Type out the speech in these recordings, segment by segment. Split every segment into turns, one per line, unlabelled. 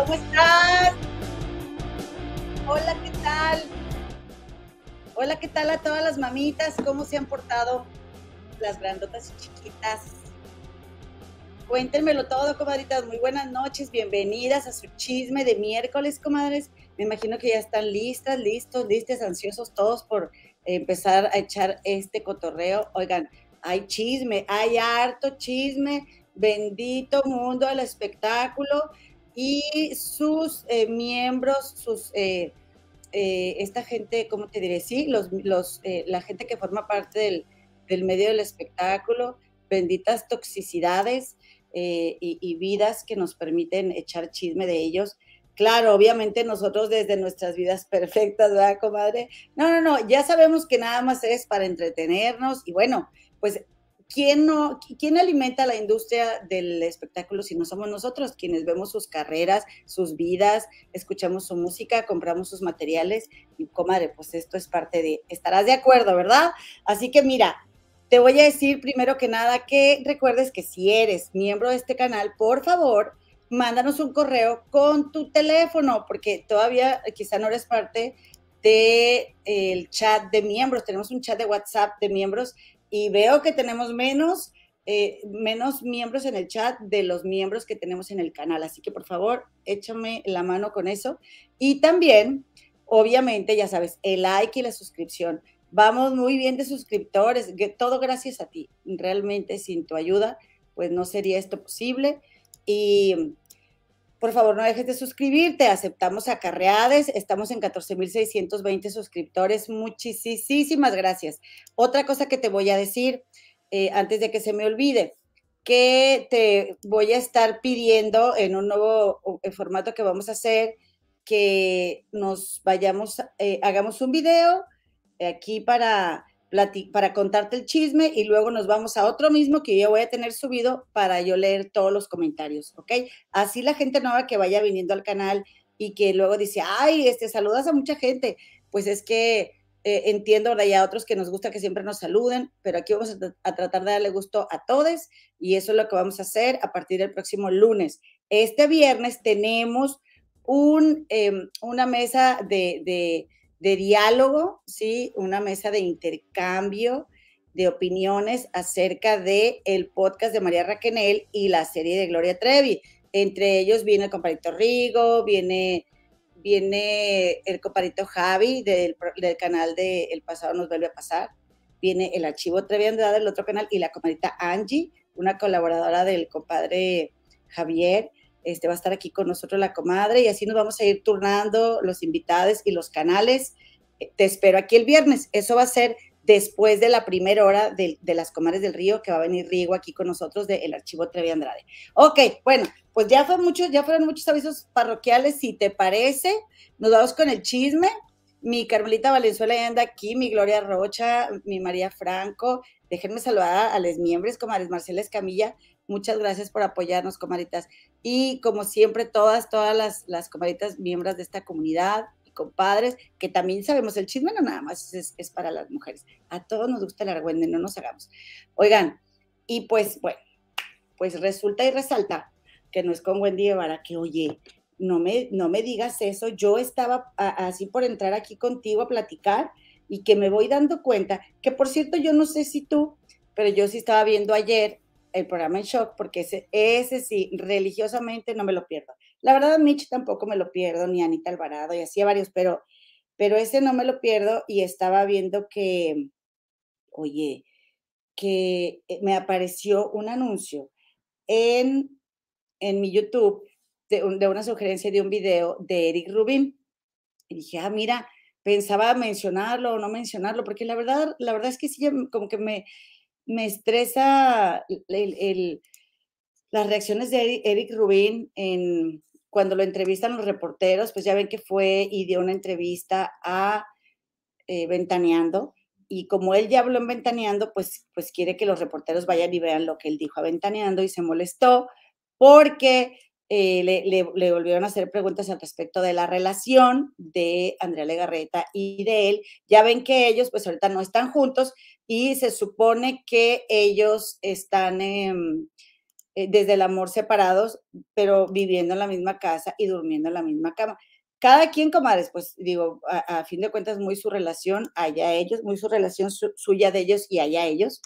¿Cómo estás? Hola, ¿qué tal? Hola, ¿qué tal a todas las mamitas? ¿Cómo se han portado las grandotas y chiquitas? Cuéntenmelo todo, comadritas. Muy buenas noches, bienvenidas a su chisme de miércoles, comadres. Me imagino que ya están listas, listos, listos, ansiosos todos por empezar a echar este cotorreo. Oigan, hay chisme, hay harto chisme. Bendito mundo del espectáculo y sus eh, miembros, sus eh, eh, esta gente, ¿cómo te diré? Sí, los, los, la gente que forma parte del, del, medio del espectáculo, benditas toxicidades y, y, vidas que nos permiten echar chisme de ellos. Claro, obviamente nosotros desde nuestras vidas perfectas, ¿verdad, comadre? No, no, no, ya sabemos que nada más es para entretenernos y bueno, pues ¿quién, no, ¿quién alimenta la industria del espectáculo si no somos nosotros, quienes vemos sus carreras, sus vidas, escuchamos su música, compramos sus materiales? Y comadre, pues esto es parte de, estarás de acuerdo, ¿verdad? Así que mira, te voy a decir primero que nada que recuerdes que si eres miembro de este canal, por favor, mándanos un correo con tu teléfono, porque todavía quizá no eres parte del el chat de miembros. Tenemos un chat de WhatsApp de miembros y veo que tenemos menos, eh, menos miembros en el chat de los miembros que tenemos en el canal. Así que por favor, échame la mano con eso. Y también, obviamente, ya sabes, el like y la suscripción. Vamos muy bien de suscriptores, todo gracias a ti. Realmente sin tu ayuda, pues no sería esto posible. Y por favor, no dejes de suscribirte. Aceptamos acarreades. Estamos en 14.620 suscriptores. Muchísimas gracias. Otra cosa que te voy a decir eh, antes de que se me olvide, que te voy a estar pidiendo en un nuevo formato que vamos a hacer, que nos vayamos, eh, hagamos un video aquí para para contarte el chisme y luego nos vamos a otro mismo que yo voy a tener subido para yo leer todos los comentarios, ¿ok? Así la gente nueva que vaya viniendo al canal y que luego dice, ay, este, saludas a mucha gente, pues es que eh, entiendo, ahora ya otros que nos gusta que siempre nos saluden, pero aquí vamos a, tratar de darle gusto a todos y eso es lo que vamos a hacer a partir del próximo lunes. Este viernes tenemos em, una mesa de diálogo, ¿sí? Una mesa de intercambio de opiniones acerca de el podcast de María Raquenel y la serie de Gloria Trevi. Entre ellos viene el compadrito Rigo, viene, viene el compadrito Javi del, canal de El pasado nos vuelve a pasar, viene el archivo Trevi Andrade del otro canal y la compadrita Angie, una colaboradora del compadre Javier. Este, va a estar aquí con nosotros la comadre y así nos vamos a ir turnando los invitados y los canales. Eh, te espero aquí el viernes. Eso va a ser después de la primera hora de, las comadres del río, que va a venir Rigo aquí con nosotros del archivo Trevi Andrade. Ok, bueno, pues ya, fue mucho, ya fueron muchos avisos parroquiales. Si te parece, nos vamos con el chisme. Mi Carmelita Valenzuela ya anda aquí, mi Gloria Rocha, mi María Franco. Déjenme saludar a los miembros, comadres Marcela Escamilla, Muchas gracias por apoyarnos, comaditas. Y como siempre, todas, todas las, las comaditas miembros de esta comunidad y compadres, que también sabemos el chisme, no nada más es, para las mujeres. A todos nos gusta el argüende, no nos hagamos. Oigan, y pues, bueno, pues resulta y resalta que no es con Wendy Guevara que, oye, no me, no me digas eso, yo estaba así por entrar aquí contigo a platicar y que me voy dando cuenta, que por cierto, yo no sé si tú, pero yo sí estaba viendo ayer el programa en shock, porque ese, ese sí, religiosamente no me lo pierdo. La verdad, Mitch tampoco me lo pierdo, ni Anita Alvarado, y así varios, pero, pero ese no me lo pierdo y estaba viendo que, oye, que eh, me apareció un anuncio en, en mi YouTube de, de una sugerencia de un video de Eric Rubin. Y dije, ah, mira, pensaba mencionarlo o no mencionarlo, porque la verdad, la verdad es que sí, como que me, me estresa las reacciones de Eric Rubin en, cuando lo entrevistan los reporteros, pues ya ven que fue y dio una entrevista a eh, Ventaneando. Y como él ya habló en Ventaneando, pues, pues quiere que los reporteros vayan y vean lo que él dijo a Ventaneando y se molestó porque eh, le, volvieron a hacer preguntas al respecto de la relación de Andrea Legarreta y de él. Ya ven que ellos pues ahorita no están juntos y se supone que ellos están, em, eh, desde el amor separados, pero viviendo en la misma casa y durmiendo en la misma cama. Cada quien, comadres, pues digo, a, fin de cuentas, muy su relación, allá ellos, muy su relación suya de ellos y allá ellos,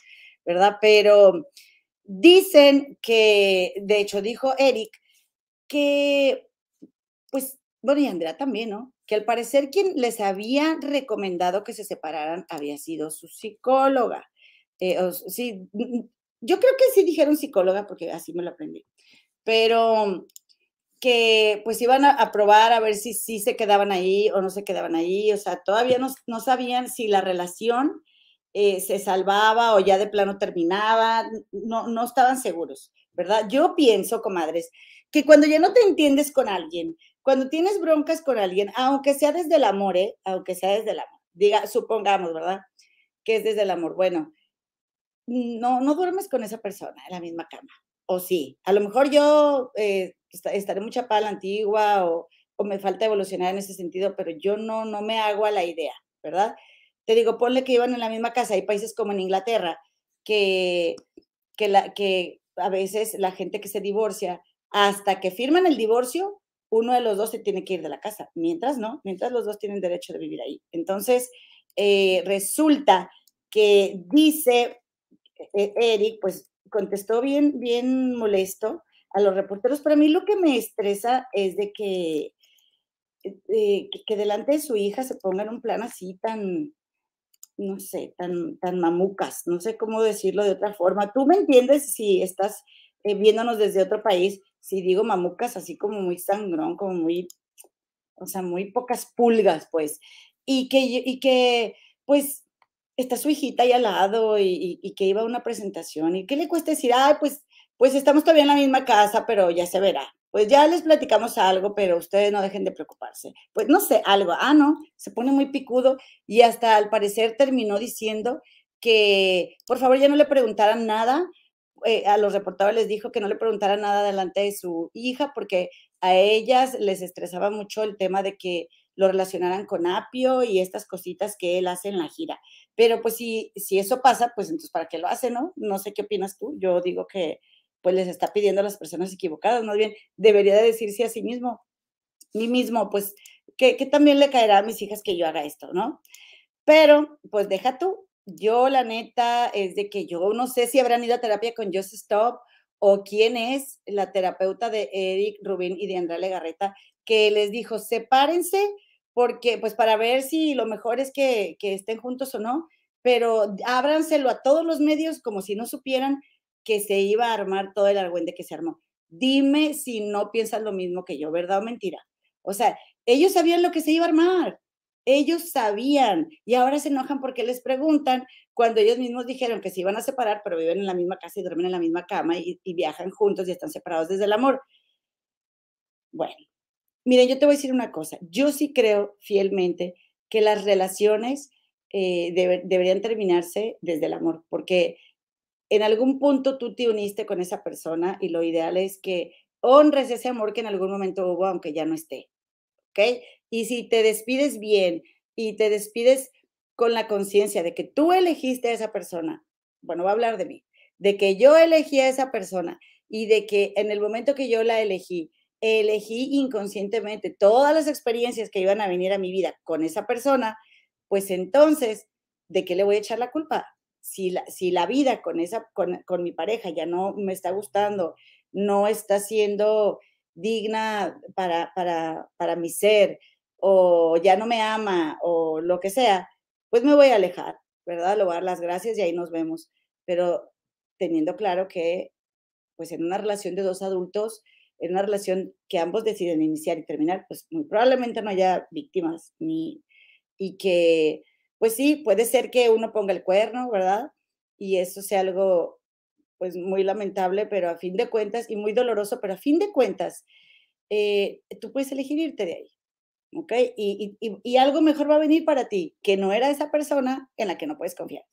¿verdad? Pero dicen que, de hecho, dijo Eric, que, pues, bueno, y Andrea también, ¿no? Que al parecer quien les había recomendado que se separaran había sido su psicóloga. Eh, sí, yo creo que sí dijeron psicóloga porque así me lo aprendí, pero que pues iban a, probar a ver si sí se quedaban ahí o no se quedaban ahí, o sea, todavía no, no sabían si la relación eh, se salvaba o ya de plano terminaba, no, no estaban seguros, ¿verdad? Yo pienso, comadres, que cuando ya no te entiendes con alguien, cuando tienes broncas con alguien, aunque sea desde el amor, ¿eh? aunque sea desde el amor, diga, supongamos, ¿verdad? Que es desde el amor. Bueno, no, no duermes con esa persona en la misma cama. O sí, a lo mejor yo eh, estaré mucha pala antigua o, o, me falta evolucionar en ese sentido, pero yo no, no me hago a la idea, ¿verdad? Te digo, ponle que iban en la misma casa. Hay países como en Inglaterra que, que, la, que a veces la gente que se divorcia, hasta que firman el divorcio, uno de los dos se tiene que ir de la casa. Mientras no, mientras los dos tienen derecho de vivir ahí. Entonces, eh, resulta que dice e-, Eric, pues contestó bien, bien molesto a los reporteros, pero a mí lo que me estresa es de que, eh, que, delante de su hija se pongan un plan así tan, no sé, tan, tan mamucas, no sé cómo decirlo de otra forma. Tú me entiendes si estás eh, viéndonos desde otro país, si digo mamucas así como muy sangrón, como muy, o sea, muy pocas pulgas, pues, y que, y que pues está su hijita ahí al lado y, que iba a una presentación y qué le cuesta decir, ay, pues, pues estamos todavía en la misma casa, pero ya se verá. Pues ya les platicamos algo, pero ustedes no dejen de preocuparse. Pues no sé, algo, ah, no, se pone muy picudo y hasta al parecer terminó diciendo que por favor ya no le preguntaran nada. Eh, a los reportados les dijo que no le preguntaran nada delante de su hija porque a ellas les estresaba mucho el tema de que lo relacionaran con apio y estas cositas que él hace en la gira. Pero pues si, si eso pasa, pues entonces ¿para qué lo hace, no? No sé qué opinas tú. Yo digo que pues les está pidiendo a las personas equivocadas, más bien debería de decirse a sí mismo, mí mismo, pues que también le caerá a mis hijas que yo haga esto, ¿no? Pero pues deja tú, yo la neta es de que yo no sé si habrán ido a terapia con Just Stop o quién es la terapeuta de Eric Rubin y de Andrea Legarreta que les dijo, sepárense porque pues para ver si lo mejor es que, estén juntos o no, pero ábranselo a todos los medios como si no supieran que se iba a armar todo el argüende que se armó. Dime si no piensas lo mismo que yo, ¿verdad o mentira? O sea, ellos sabían lo que se iba a armar, ellos sabían y ahora se enojan porque les preguntan cuando ellos mismos dijeron que se iban a separar, pero viven en la misma casa y duermen en la misma cama y viajan juntos y están separados desde el amor. Bueno, Miren, yo te voy a decir una cosa. Yo sí creo fielmente que las relaciones eh, deberían terminarse desde el amor, porque en algún punto tú te uniste con esa persona y lo ideal es que honres ese amor que en algún momento hubo, aunque ya no esté. ¿Ok? Y si te despides bien y te despides con la conciencia de que tú elegiste a esa persona, bueno, va a hablar de mí, de que yo elegí a esa persona y de que en el momento que yo la elegí, elegí inconscientemente todas las experiencias que iban a venir a mi vida con esa persona, pues entonces, ¿de qué le voy a echar la culpa? Si la, si la vida con, esa, con, con mi pareja ya no me está gustando, no está siendo digna para, para, para mi ser, o ya no me ama, o lo que sea, pues me voy a alejar, ¿verdad? Le voy a dar las gracias y ahí nos vemos. Pero teniendo claro que, pues en una relación de dos adultos, en una relación que ambos deciden iniciar y terminar, pues muy probablemente no haya víctimas ni y que pues sí, puede ser que uno ponga el cuerno, ¿verdad? Y eso sea algo pues muy lamentable, pero a fin de cuentas, y muy doloroso, pero a fin de cuentas, eh, tú puedes elegir irte de ahí, ¿ok? Y, y, y, algo mejor va a venir para ti, que no era esa persona en la que no puedes confiar.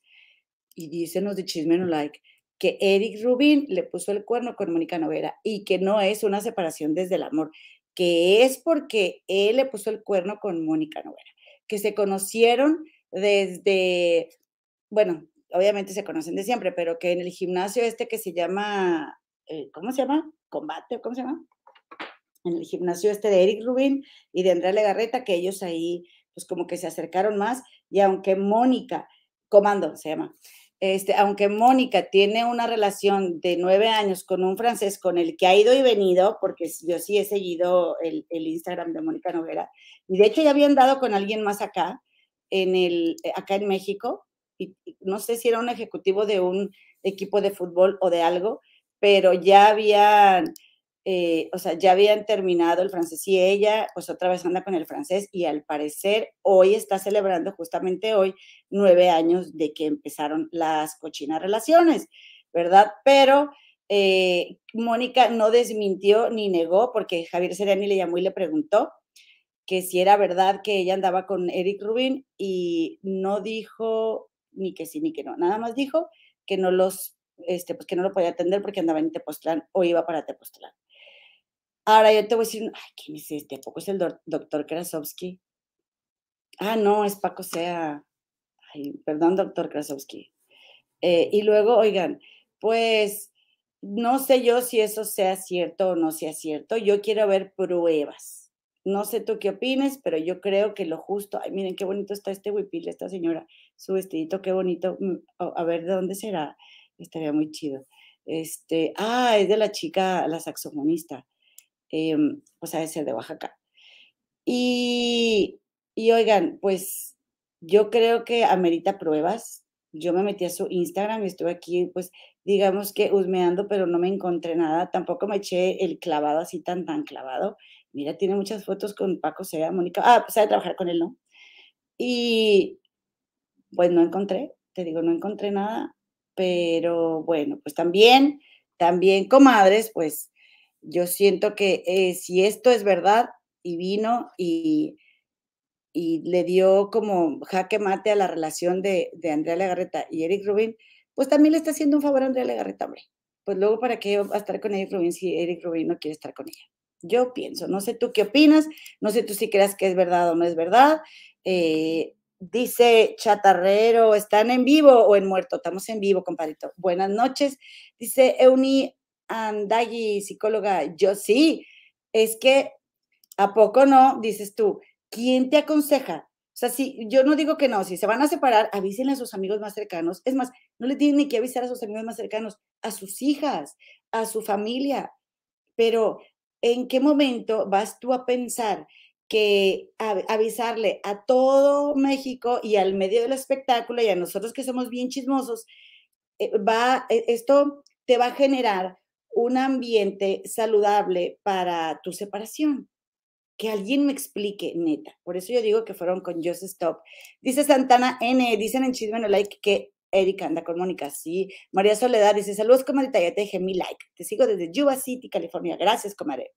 Y dícenos de chisme no like, que Eric Rubin le puso el cuerno con Mónica Novera y que no es una separación desde el amor, que es porque él le puso el cuerno con Mónica Novera, que se conocieron desde, bueno, obviamente se conocen de siempre, pero que en el gimnasio este que se llama eh, ¿cómo se llama? Combate, ¿cómo se llama? En el gimnasio este de Eric Rubin y de Andrea Legarreta, que ellos ahí, pues como que se acercaron más. Y aunque Mónica, Comando se llama, este, aunque Mónica tiene una relación de nueve años con un francés con el que ha ido y venido, porque yo sí he seguido el, Instagram de Mónica Noguera, y de hecho ya habían dado con alguien más acá, en el, eh, acá en México, y, no sé si era un ejecutivo de un equipo de fútbol o de algo, pero ya habían eh, o sea, ya habían terminado el francés y ella, pues otra vez anda con el francés y al parecer hoy está celebrando justamente hoy nueve años de que empezaron las cochinas relaciones, ¿verdad? Pero eh, Mónica no desmintió ni negó porque Javier Sereni le llamó y le preguntó que si era verdad que ella andaba con Eric Rubin y no dijo ni que sí ni que no, nada más dijo que no los, este, pues que no lo podía atender porque andaba en Tepoztlán o iba para Tepoztlán. Ahora yo te voy a decir, ay, ¿quién es este? ¿A poco es el doctor Krasovsky? Ah, no, es Paco Sea. Ay, perdón, doctor Krasovsky. Eh, y luego, oigan, pues no sé yo si eso sea cierto o no sea cierto. Yo quiero ver pruebas. No sé tú qué opines, pero yo creo que lo justo. Ay, miren qué bonito está este huipil, esta señora. Su vestidito, qué bonito. Mm, a ver de dónde será. Estaría muy chido. Este, ah, es de la chica, la saxofonista eh, pues a ser de Oaxaca. Y, y oigan, pues yo creo que amerita pruebas. Yo me metí a su Instagram y estuve aquí, pues digamos que husmeando, pero no me encontré nada. Tampoco me eché el clavado así tan, tan clavado. Mira, tiene muchas fotos con Paco Sea, Mónica. Ah, pues sabe trabajar con él, ¿no? Y pues no encontré, te digo, no encontré nada. Pero bueno, pues también, también, comadres, pues yo siento que eh, si esto es verdad y vino y, y, le dio como jaque mate a la relación de, de, Andrea Legarreta y Eric Rubin, pues también le está haciendo un favor a Andrea Legarreta, hombre. Pues luego, ¿para qué va a estar con Eric Rubin si Eric Rubin no quiere estar con ella? Yo pienso, no sé tú qué opinas, no sé tú si creas que es verdad o no es verdad. Eh, dice Chatarrero, ¿están en vivo o en muerto? Estamos en vivo, compadrito. Buenas noches. Dice Euni Andagui, psicóloga, yo sí, es que ¿a poco no? Dices tú, ¿quién te aconseja? O sea, si yo no digo que no, si se van a separar, avísenle a sus amigos más cercanos. Es más, no le tienen ni que avisar a sus amigos más cercanos, a sus hijas, a su familia. Pero, ¿en qué momento vas tú a pensar que avisarle a todo México y al medio del espectáculo y a nosotros que somos bien chismosos, eh, va, e, esto te va a generar un ambiente saludable para tu separación. Que alguien me explique, neta. Por eso yo digo que fueron con Just Stop. Dice Santana N, dicen en Chisme No Like que Erika anda con Mónica, sí. María Soledad dice, saludos, comadre, ya te dejé mi like. Te sigo desde Yuba City, California. Gracias, comadre.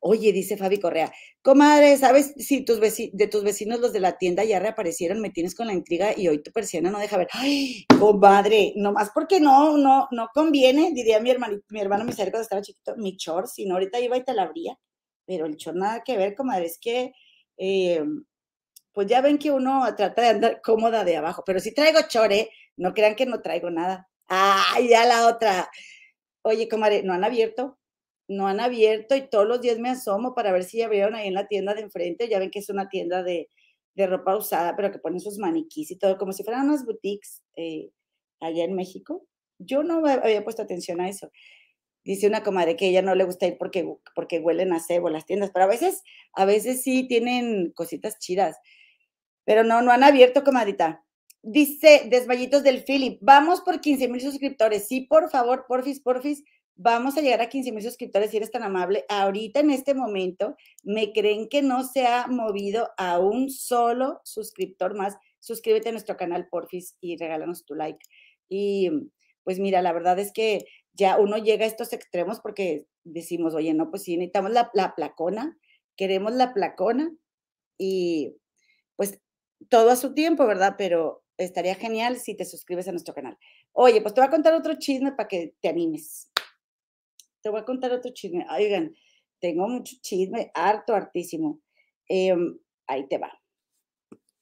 Oye, dice Fabi Correa, comadre, ¿sabes si tus de tus vecinos los de la tienda ya reaparecieron? Me tienes con la intriga y hoy tu persiana no deja ver. Ay, comadre, nomás porque no, no, no conviene, diría mi hermano, mi hermano mi cuando estaba chiquito, mi chor, si no ahorita iba y te la abría, pero el chor nada que ver, comadre, es que, eh, pues ya ven que uno trata de andar cómoda de abajo, pero si traigo chore, ¿eh? no crean que no traigo nada. Ay, ya la otra. Oye, comadre, ¿no han abierto? No han abierto y todos los días me asomo para ver si abrieron ahí en la tienda de enfrente. Ya ven que es una tienda de, ropa usada, pero que ponen sus maniquís y todo, como si fueran unas boutiques eh, allá en México. Yo no había puesto atención a eso. Dice una comadre que ella no le gusta ir porque, porque huelen a cebo las tiendas, pero a veces, a veces sí tienen cositas chidas. Pero no, no han abierto, comadita. Dice Desvallitos del Philip, vamos por 15 mil suscriptores. Sí, por favor, porfis, porfis, Vamos a llegar a 15 mil suscriptores si eres tan amable. Ahorita en este momento, ¿me creen que no se ha movido a un solo suscriptor más? Suscríbete a nuestro canal, porfis, y regálanos tu like. Y pues mira, la verdad es que ya uno llega a estos extremos porque decimos, oye, no, pues sí, necesitamos la, la placona, queremos la placona y pues todo a su tiempo, ¿verdad? Pero estaría genial si te suscribes a nuestro canal. Oye, pues te voy a contar otro chisme para que te animes te voy a contar otro chisme. Oigan, tengo mucho chisme, harto, hartísimo. Em, ahí te va.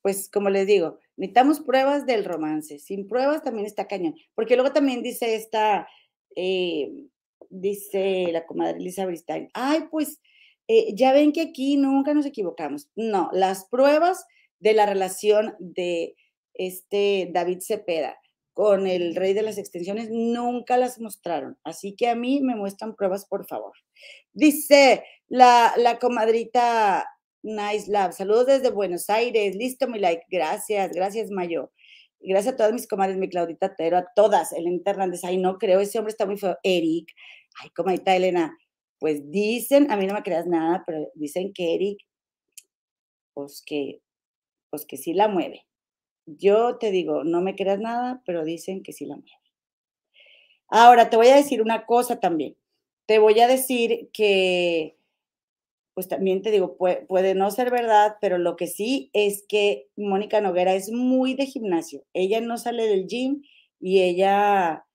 Pues como les digo, necesitamos pruebas del romance. Sin pruebas también está cañón. Porque luego también dice esta Eh, dice la comadre Elisa Bristain, ay, pues eh, ya ven que aquí nunca nos equivocamos. No, las pruebas de la relación de este David Cepeda con el rey de las extensiones nunca las mostraron. Así que a mí me muestran pruebas, por favor. Dice la, la comadrita Nice Love, saludos desde Buenos Aires, listo mi like, gracias, gracias Mayo. Gracias a todas mis comadres, mi Claudita Tero, a todas, el Hernández, ay no creo, ese hombre está muy feo, Eric, ay comadita Elena, pues dicen, a mí no me creas nada, pero dicen que Eric, pues que, pues que sí la mueve. Yo te digo, no me creas nada, pero dicen que sí la mueve. Ahora, te voy a decir una cosa también. Te voy a decir que, pues también te digo, puede, no ser verdad, pero lo que sí es que Mónica Noguera es muy de gimnasio. Ella no sale del gym y ella,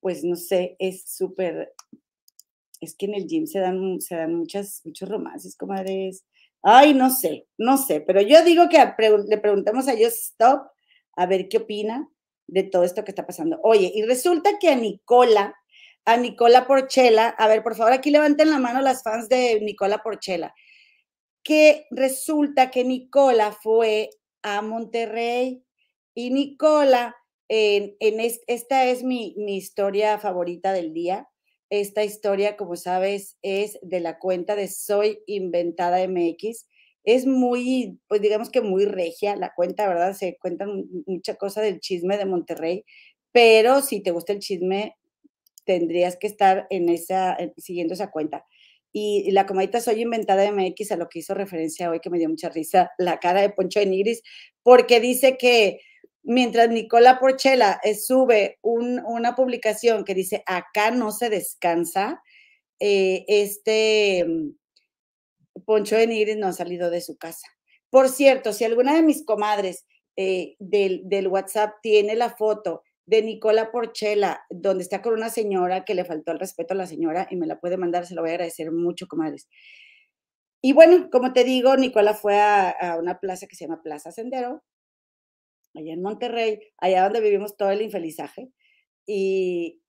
pues no sé, es súper es que en el gym se dan, se dan muchas, muchos romances, comadres. Ay, no sé, no sé, pero yo digo que le preguntamos a ellos Stop a ver qué opina de todo esto que está pasando. Oye, y resulta que a Nicola, a Nicola Porchela, a ver, por favor, aquí levanten la mano las fans de Nicola Porchela, que resulta que Nicola fue a Monterrey y Nicola, en, esta es mi historia favorita del día, esta historia, como sabes, es de la cuenta de Soy Inventada MX. Es muy, pues digamos que muy regia la cuenta, ¿verdad? Se cuentan mucha cosa del chisme de Monterrey, pero si te gusta el chisme, tendrías que estar en esa, siguiendo esa cuenta. Y, la comadita Soy Inventada MX, a lo que hizo referencia hoy, que me dio mucha risa, la cara de Poncho de Nigris, porque dice que mientras Nicola Porchela eh, sube una publicación que dice, acá no se descansa, eh, este mm, Poncho de Nigris no ha salido de su casa. Por cierto, si alguna de mis comadres eh, del, WhatsApp tiene la foto de Nicola Porchela, donde está con una señora que le faltó el respeto a la señora y me la puede mandar, se lo voy a agradecer mucho, comadres. Y bueno, como te digo, Nicola fue a una plaza que se llama Plaza Sendero, allá en Monterrey, allá donde vivimos todo el infelizaje, y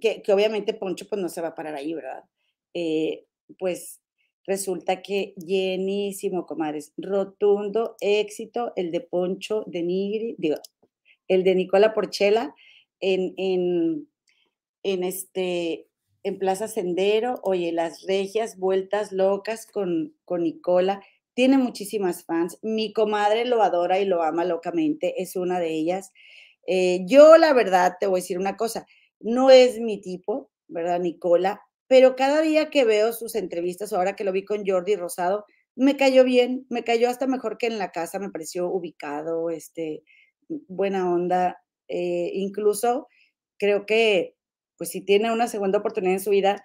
que, obviamente Poncho pues no se va a parar ahí, ¿verdad? Eh, pues resulta que llenísimo, comadres, rotundo éxito el de Poncho de Nigri, digo, el de Nicola Porchela en, en, en este en Plaza Sendero, oye, las regias vueltas locas con, con Nicola, tiene muchísimas fans. Mi comadre lo adora y lo ama locamente, es una de ellas. Eh, yo, la verdad, te voy a decir una cosa, no es mi tipo, ¿verdad, Nicola? Pero cada día que veo sus entrevistas, ahora que lo vi con Jordi Rosado, me cayó bien, me cayó hasta mejor que en la casa, me pareció ubicado, este, buena onda. Eh, incluso creo que, pues si tiene una segunda oportunidad en su vida,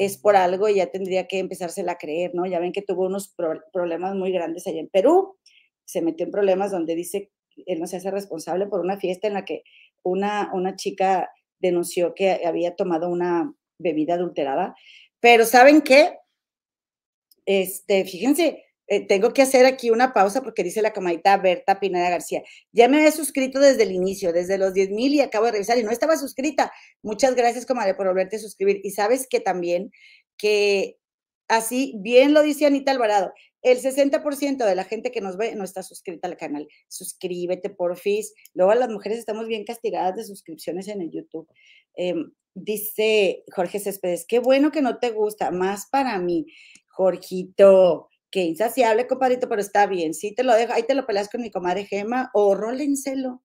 es por algo y ya tendría que empezársela a creer, ¿no? Ya ven que tuvo unos problemas muy grandes allá en Perú, se metió en problemas donde dice él no se hace responsable por una fiesta en la que una, una chica denunció que había tomado una bebida adulterada, pero ¿saben qué? Este, fíjense, eh, tengo que hacer aquí una pausa porque dice la camarita Berta Pineda García. Ya me había suscrito desde el inicio, desde los 10 mil y acabo de revisar y no estaba suscrita. Muchas gracias, comadre, por volverte a suscribir. Y sabes que también, que así bien lo dice Anita Alvarado, el 60% de la gente que nos ve no está suscrita al canal. Suscríbete, porfis. Luego las mujeres estamos bien castigadas de suscripciones en el YouTube. Em, dice Jorge Céspedes, qué bueno que no te gusta, más para mí. Jorgito, que insaciable, compadrito, pero está bien. Sí te lo dejo, ahí te lo peleas con mi comadre Gema o rólenselo.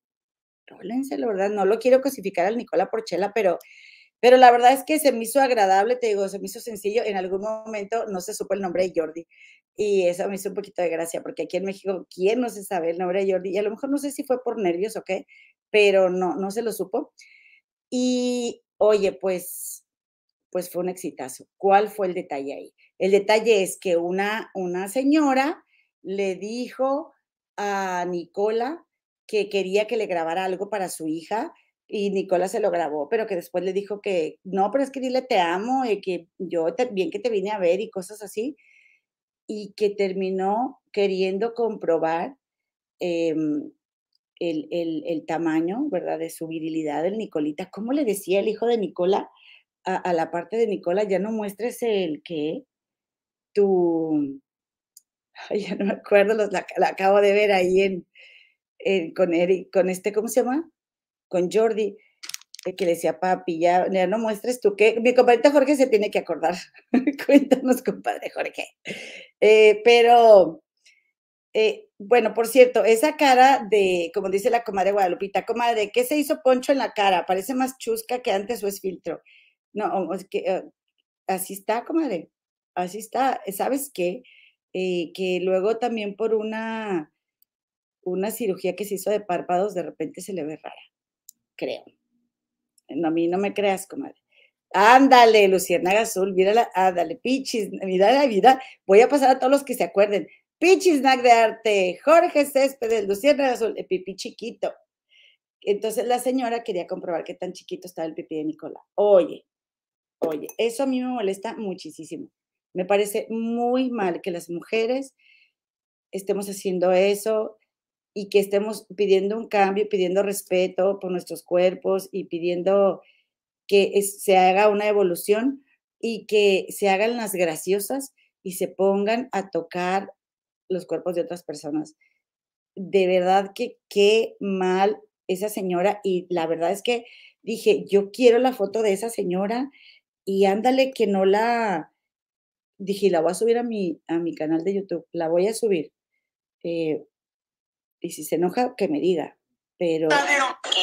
Rólenselo, ¿verdad? No lo quiero cosificar al Nicola Porchela, pero, pero la verdad es que se me hizo agradable, te digo, se me hizo sencillo. En algún momento no se supo el nombre de Jordi y eso me hizo un poquito de gracia, porque aquí en México, ¿quién no se sabe el nombre de Jordi? Y a lo mejor no sé si fue por nervios o qué, pero no, no se lo supo. Y oye, pues, pues fue un exitazo. ¿Cuál fue el detalle ahí? El detalle es que una, una señora le dijo a Nicola que quería que le grabara algo para su hija y Nicola se lo grabó, pero que después le dijo que no, pero es que dile te amo y que yo bien que te vine a ver y cosas así, y que terminó queriendo comprobar em, el, el, tamaño, ¿verdad? De su virilidad, del Nicolita. ¿Cómo le decía el hijo de Nicola a, la parte de Nicola? Ya no muestres el que tu, ya no me acuerdo, la, acabo de ver ahí en, con Eric, con este, ¿cómo se llama? Con Jordi, que le decía, papi, ya, no muestres tú que, mi compadre Jorge se tiene que acordar. Cuéntanos, compadre Jorge. Eh, pero, eh, bueno, por cierto, esa cara de, como dice la comadre Guadalupita, comadre, ¿qué se hizo Poncho en la cara? Parece más chusca que antes o es filtro. No, eh, así está, comadre, así está. ¿Sabes qué? Eh, que luego también por una, una cirugía que se hizo de párpados, de repente se le ve rara, creo. No, a mí no me creas, comadre. Ándale, Luciana Azul, mírala, ándale, pichis, mira la vida. Voy a pasar a todos los que se acuerden. Pichis Snack de Arte, Jorge Céspedes, Luciana Azul, el pipí chiquito. Entonces la señora quería comprobar qué tan chiquito estaba el pipí de Nicola. Oye, oye, eso a mí me molesta muchísimo. Me parece muy mal que las mujeres estemos haciendo eso y que estemos pidiendo un cambio, pidiendo respeto por nuestros cuerpos y pidiendo que se haga una evolución y que se hagan las graciosas y se pongan a tocar los cuerpos de otras personas. De verdad que qué mal esa señora y la verdad es que dije, yo quiero la foto de esa señora y ándale que no la, dije, la voy a subir a mi, a mi canal de YouTube, la voy a subir. Eh, y si se enoja, que me diga. Pero,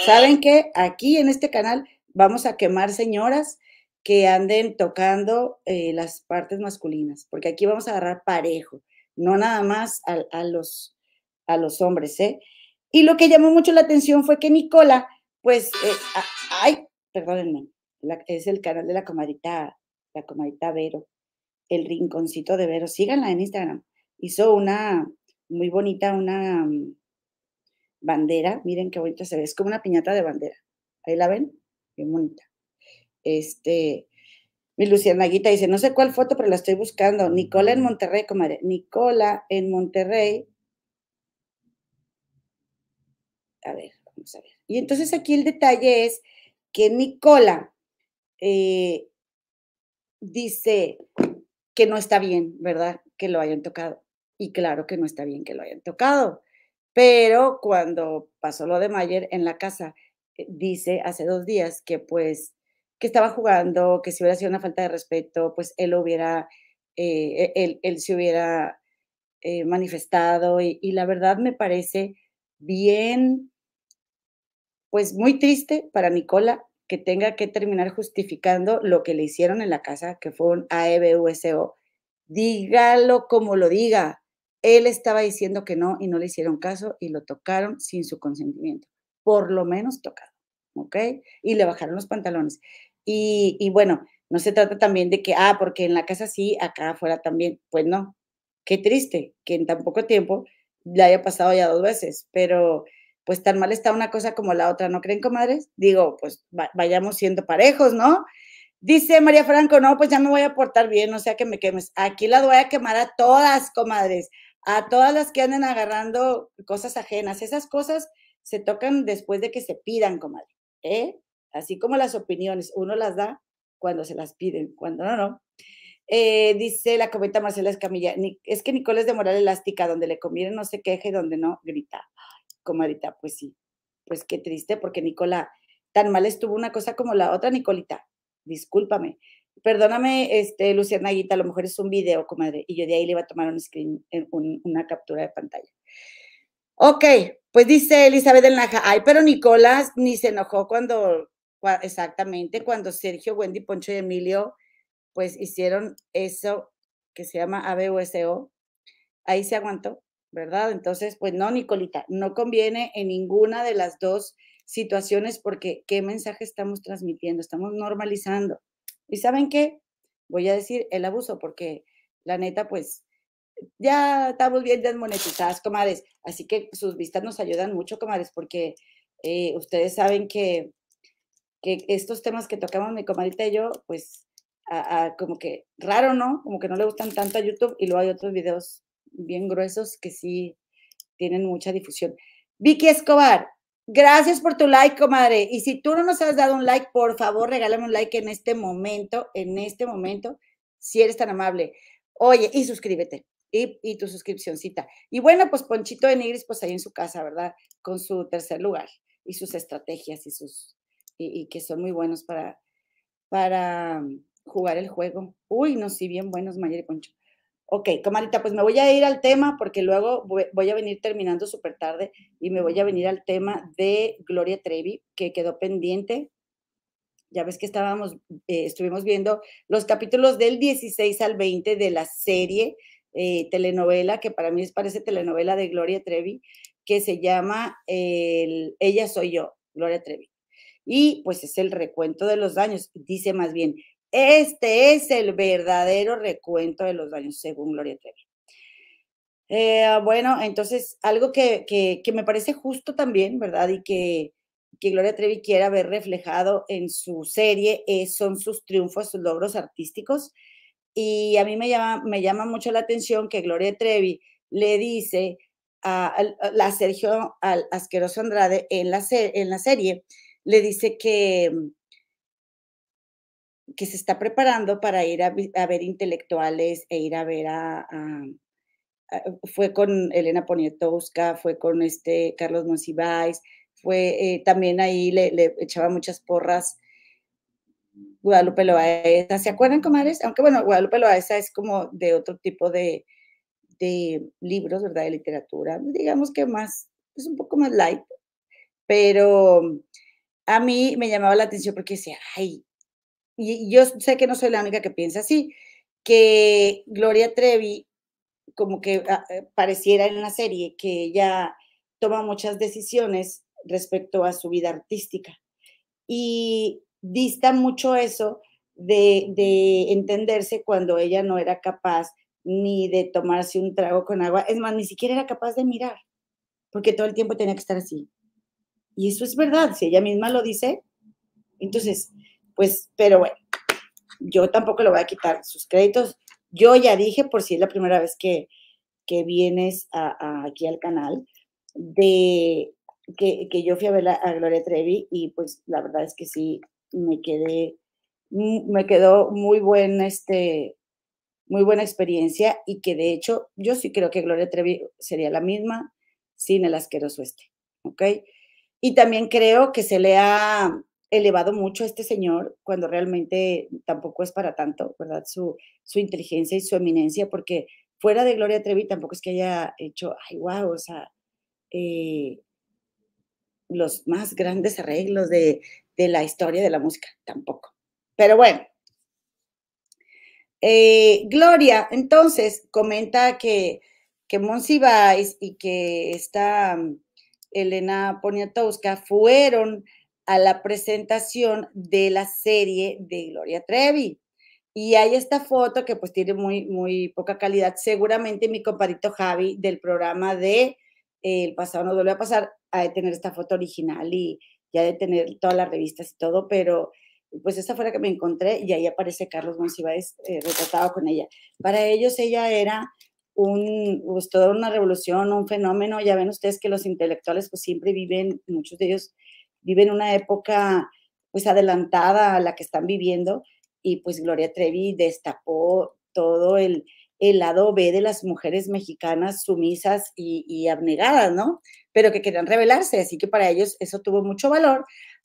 ¿saben qué? Aquí en este canal vamos a quemar señoras que anden tocando eh, las partes masculinas, porque aquí vamos a agarrar parejo, no nada más a, los, a los hombres, ¿eh? Y lo que llamó mucho la atención fue que Nicola, pues, eh, ay, perdónenme, es el canal de la comadita, la comadita Vero, el rinconcito de Vero. Síganla en Instagram. Hizo una muy bonita, una mm, bandera. Miren qué bonita se ve. Es como una piñata de bandera. Ahí la ven. Qué bonita. Este, mi Lucianaguita dice, no sé cuál foto, pero la estoy buscando. Nicola en Monterrey, comadre. Nicola en Monterrey. A ver, vamos a ver. Y entonces aquí el detalle es que Nicola eh, dice, que no está bien, ¿verdad? Que lo hayan tocado. Y claro que no está bien que lo hayan tocado. Pero cuando pasó lo de Mayer en la casa, eh, dice hace dos días que pues que estaba jugando, que si hubiera sido una falta de respeto, pues él hubiera, eh, e, él, se hubiera eh, manifestado y, y la verdad me parece bien, pues muy triste para Nicola que tenga que terminar justificando lo que le hicieron en la casa, que fue un AEBUSO. Dígalo como lo diga. Él estaba diciendo que no y no le hicieron caso y lo tocaron sin su consentimiento. Por lo menos tocado, ¿ok? Y le bajaron los pantalones. Y, y bueno, no se trata también de que, ah, porque en la casa sí, acá afuera también. Pues no. Qué triste que en tan poco tiempo le haya pasado ya dos veces, pero pues tan mal está una cosa como la otra, ¿no creen, comadres? Digo, pues vayamos siendo parejos, ¿no? Dice María Franco, no, pues ya me voy a portar bien, no sea que me quemes. Aquí las voy a quemar a todas, comadres, a todas las que anden agarrando cosas ajenas. Esas cosas se tocan después de que se pidan, comadre, ¿eh? Así como las opiniones, uno las da cuando se las piden, cuando no, no. Eh, dice la comenta Marcela Escamilla, es que Nicole es de moral elástica, donde le conviene no se queje, donde no grita comadita, pues sí, pues qué triste, porque Nicola, tan mal estuvo una cosa como la otra, Nicolita, discúlpame. Perdóname, este, Luciana Aguita, a lo mejor es un video, comadre, y yo de ahí le iba a tomar un screen, eh, una captura de pantalla. Ok, pues dice Elizabeth del Naja, ay, pero Nicolás ni se enojó cuando, exactamente, cuando Sergio, Wendy, Poncho y Emilio, pues hicieron eso que se llama ABUSO, ahí se aguantó. ¿Verdad? Entonces, pues no, Nicolita, no conviene en ninguna de las dos situaciones porque ¿qué mensaje estamos transmitiendo? Estamos normalizando. ¿Y saben qué? Voy a decir el abuso porque la neta, pues ya estamos bien desmonetizadas, comadres. Así que sus vistas nos ayudan mucho, comadres, porque eh, ustedes saben que, que estos temas que tocamos mi comadita y yo, pues como que raro, ¿no? Como que no le gustan tanto a YouTube y luego hay otros videos bien gruesos que sí tienen mucha difusión. Vicky Escobar, gracias por tu like, comadre. Y si tú no nos has dado un like, por favor, regálame un like en este momento, en este momento, si eres tan amable. Oye, y suscríbete. Y, y tu suscripcióncita. Y bueno, pues Ponchito de Nigris, pues ahí en su casa, ¿verdad? Con su tercer lugar y sus estrategias y sus, y, que son muy buenos para, para mm, jugar el juego. Uy, no, sí, bien buenos, Mayer y Poncho. Ok, comadita, pues me voy a ir al tema porque luego voy, a venir terminando súper tarde y me voy a venir al tema de Gloria Trevi, que quedó pendiente. Ya ves que estábamos, eh, estuvimos viendo los capítulos del 16 al 20 de la serie eh, telenovela, que para mí parece telenovela de Gloria Trevi, que se llama Ella soy yo, Gloria Trevi. Y pues es el recuento de los daños, dice más bien, este es el verdadero recuento de los daños, según Gloria Trevi. Eh, bueno, entonces, algo que, me parece justo también, ¿verdad? Y que, que Gloria Trevi quiera ver reflejado en su serie son sus triunfos, sus logros artísticos. Y a mí me llama, me llama mucho la atención que Gloria Trevi le dice a, a, Sergio al Asqueroso Andrade en la, en la serie, le dice que, que se está preparando para ir a, ver intelectuales e ir a ver a, fue con Elena Poniatowska, fue con este Carlos Monsiváis, fue eh, también ahí le, echaba muchas porras Guadalupe Loaesa. ¿Se acuerdan, comadres? Aunque bueno, Guadalupe Loaesa es como de otro tipo de, de libros, ¿verdad? De literatura, digamos que más, es un poco más light, pero a mí me llamaba la atención porque decía, ay, y yo sé que no soy la única que piensa así, que Gloria Trevi, como que ah, eh, pareciera en la serie, que ella toma muchas decisiones respecto a su vida artística. Y dista mucho eso de, de entenderse cuando ella no era capaz ni de tomarse un trago con agua. Es más, ni siquiera era capaz de mirar, porque todo el tiempo tenía que estar así. Y eso es verdad, si ella misma lo dice. Entonces, pues, pero bueno, yo tampoco le voy a quitar sus créditos. Yo ya dije, por si es la primera vez que, que vienes aquí al canal, de que, que, yo fui a ver a Gloria Trevi y pues la verdad es que sí, me quedé, me quedó muy buen, este, muy buena experiencia y que de hecho yo sí creo que Gloria Trevi sería la misma sin el asqueroso este, ¿ok? Y también creo que se le ha elevado mucho a este señor cuando realmente tampoco es para tanto, ¿verdad? Su, su inteligencia y su eminencia, porque fuera de Gloria Trevi tampoco es que haya hecho, ay, wow, o sea, eh, los más grandes arreglos de, de la historia de la música, tampoco. Pero bueno, eh, Gloria, entonces, comenta que, que Monsiváis y que esta mm, Elena Poniatowska fueron a la presentación de la serie de Gloria Trevi. Y hay esta foto que pues tiene muy, muy poca calidad. Seguramente mi compadito Javi del programa de El pasado no vuelve a pasar ha de tener esta foto original y ya de tener todas las revistas y todo, pero pues esa fue la que me encontré y ahí aparece Carlos Monsiváis eh, retratado con ella. Para ellos ella era un, pues, toda una revolución, un fenómeno. Ya ven ustedes que los intelectuales pues siempre viven, muchos de ellos viven una época pues adelantada a la que están viviendo y pues Gloria Trevi destapó todo el, el lado B de las mujeres mexicanas sumisas y, y abnegadas, ¿no? Pero que querían rebelarse, así que para ellos eso tuvo mucho valor,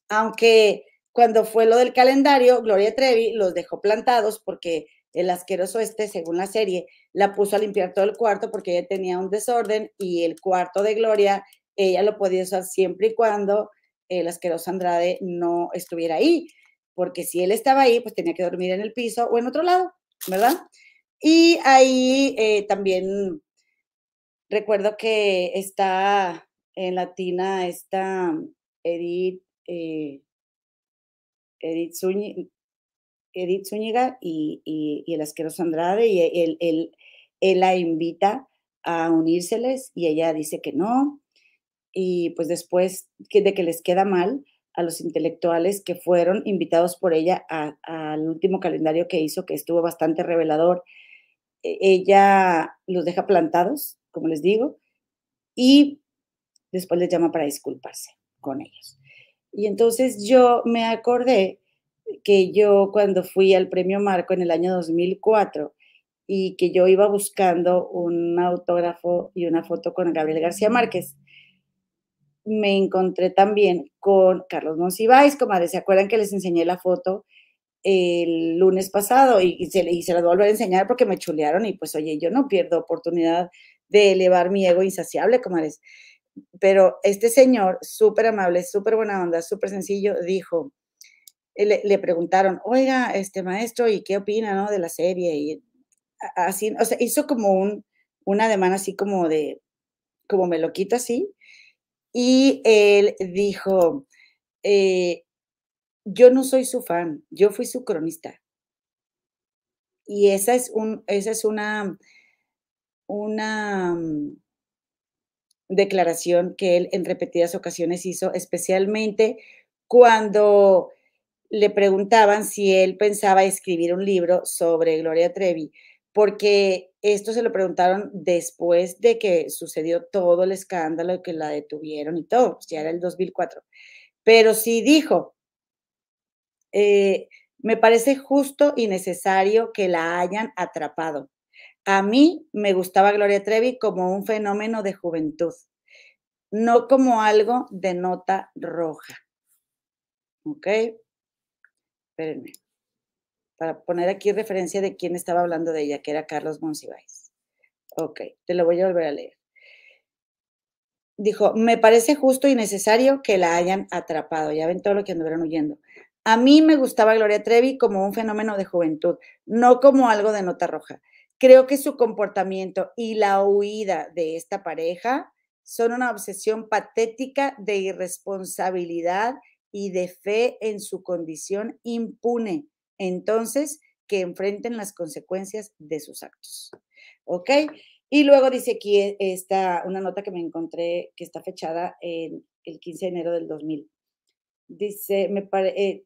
aunque cuando fue lo del calendario, Gloria Trevi los dejó plantados porque el asqueroso este, según la serie, la puso a limpiar todo el cuarto porque ella tenía un desorden y el cuarto de Gloria, ella lo podía usar siempre y cuando el asqueroso Andrade no estuviera ahí, porque si él estaba ahí, pues tenía que dormir en el piso o en otro lado, ¿verdad? Y ahí eh, también recuerdo que está en Latina, está Edith, eh, Edith, Zúñiga, y, el asqueroso Andrade, y él, él, él, la invita a unírseles y ella dice que no. Y pues después de que les queda mal a los intelectuales que fueron invitados por ella al último calendario que hizo, que estuvo bastante revelador, e, ella los deja plantados, como les digo, y después les llama para disculparse con ellos. Y entonces yo me acordé que yo cuando fui al premio Marco en el año 2004 y que yo iba buscando un autógrafo y una foto con Gabriel García Márquez, me encontré también con Carlos Monsiváis, comadre, ¿se acuerdan que les enseñé la foto el lunes pasado y, se, y se a enseñar porque me chulearon y pues oye, yo no pierdo oportunidad de elevar mi ego insaciable, comadres. Pero este señor, súper amable, súper buena onda, súper sencillo, dijo, le, preguntaron, oiga, este maestro, ¿y qué opina, no, de la serie? Y así, o sea, hizo como un, una ademán así como de, como me lo quito así, y él dijo, eh, yo no soy su fan, yo fui su cronista. Y esa es, un, esa es una, una mm, declaración que él en repetidas ocasiones hizo, especialmente cuando le preguntaban si él pensaba escribir un libro sobre Gloria Trevi, porque esto se lo preguntaron después de que sucedió todo el escándalo, que la detuvieron y todo, pues, ya era el 2004. Pero sí dijo, eh, me parece justo y necesario que la hayan atrapado. A mí me gustaba Gloria Trevi como un fenómeno de juventud, no como algo de nota roja. ¿Ok? Espérenme. Para poner aquí referencia de quién estaba hablando de ella, que era Carlos Monsiváis. Ok, te lo voy a volver a leer. Dijo, me parece justo y necesario que la hayan atrapado. Ya ven todo lo que anduvieron huyendo. A mí me gustaba Gloria Trevi como un fenómeno de juventud, no como algo de nota roja. Creo que su comportamiento y la huida de esta pareja son una obsesión patética de irresponsabilidad y de fe en su condición impune. Entonces, que enfrenten las consecuencias de sus actos. ¿Ok? Y luego dice aquí está una nota que me encontré que está fechada en el 15 de enero del 2000. Dice, me parece, eh,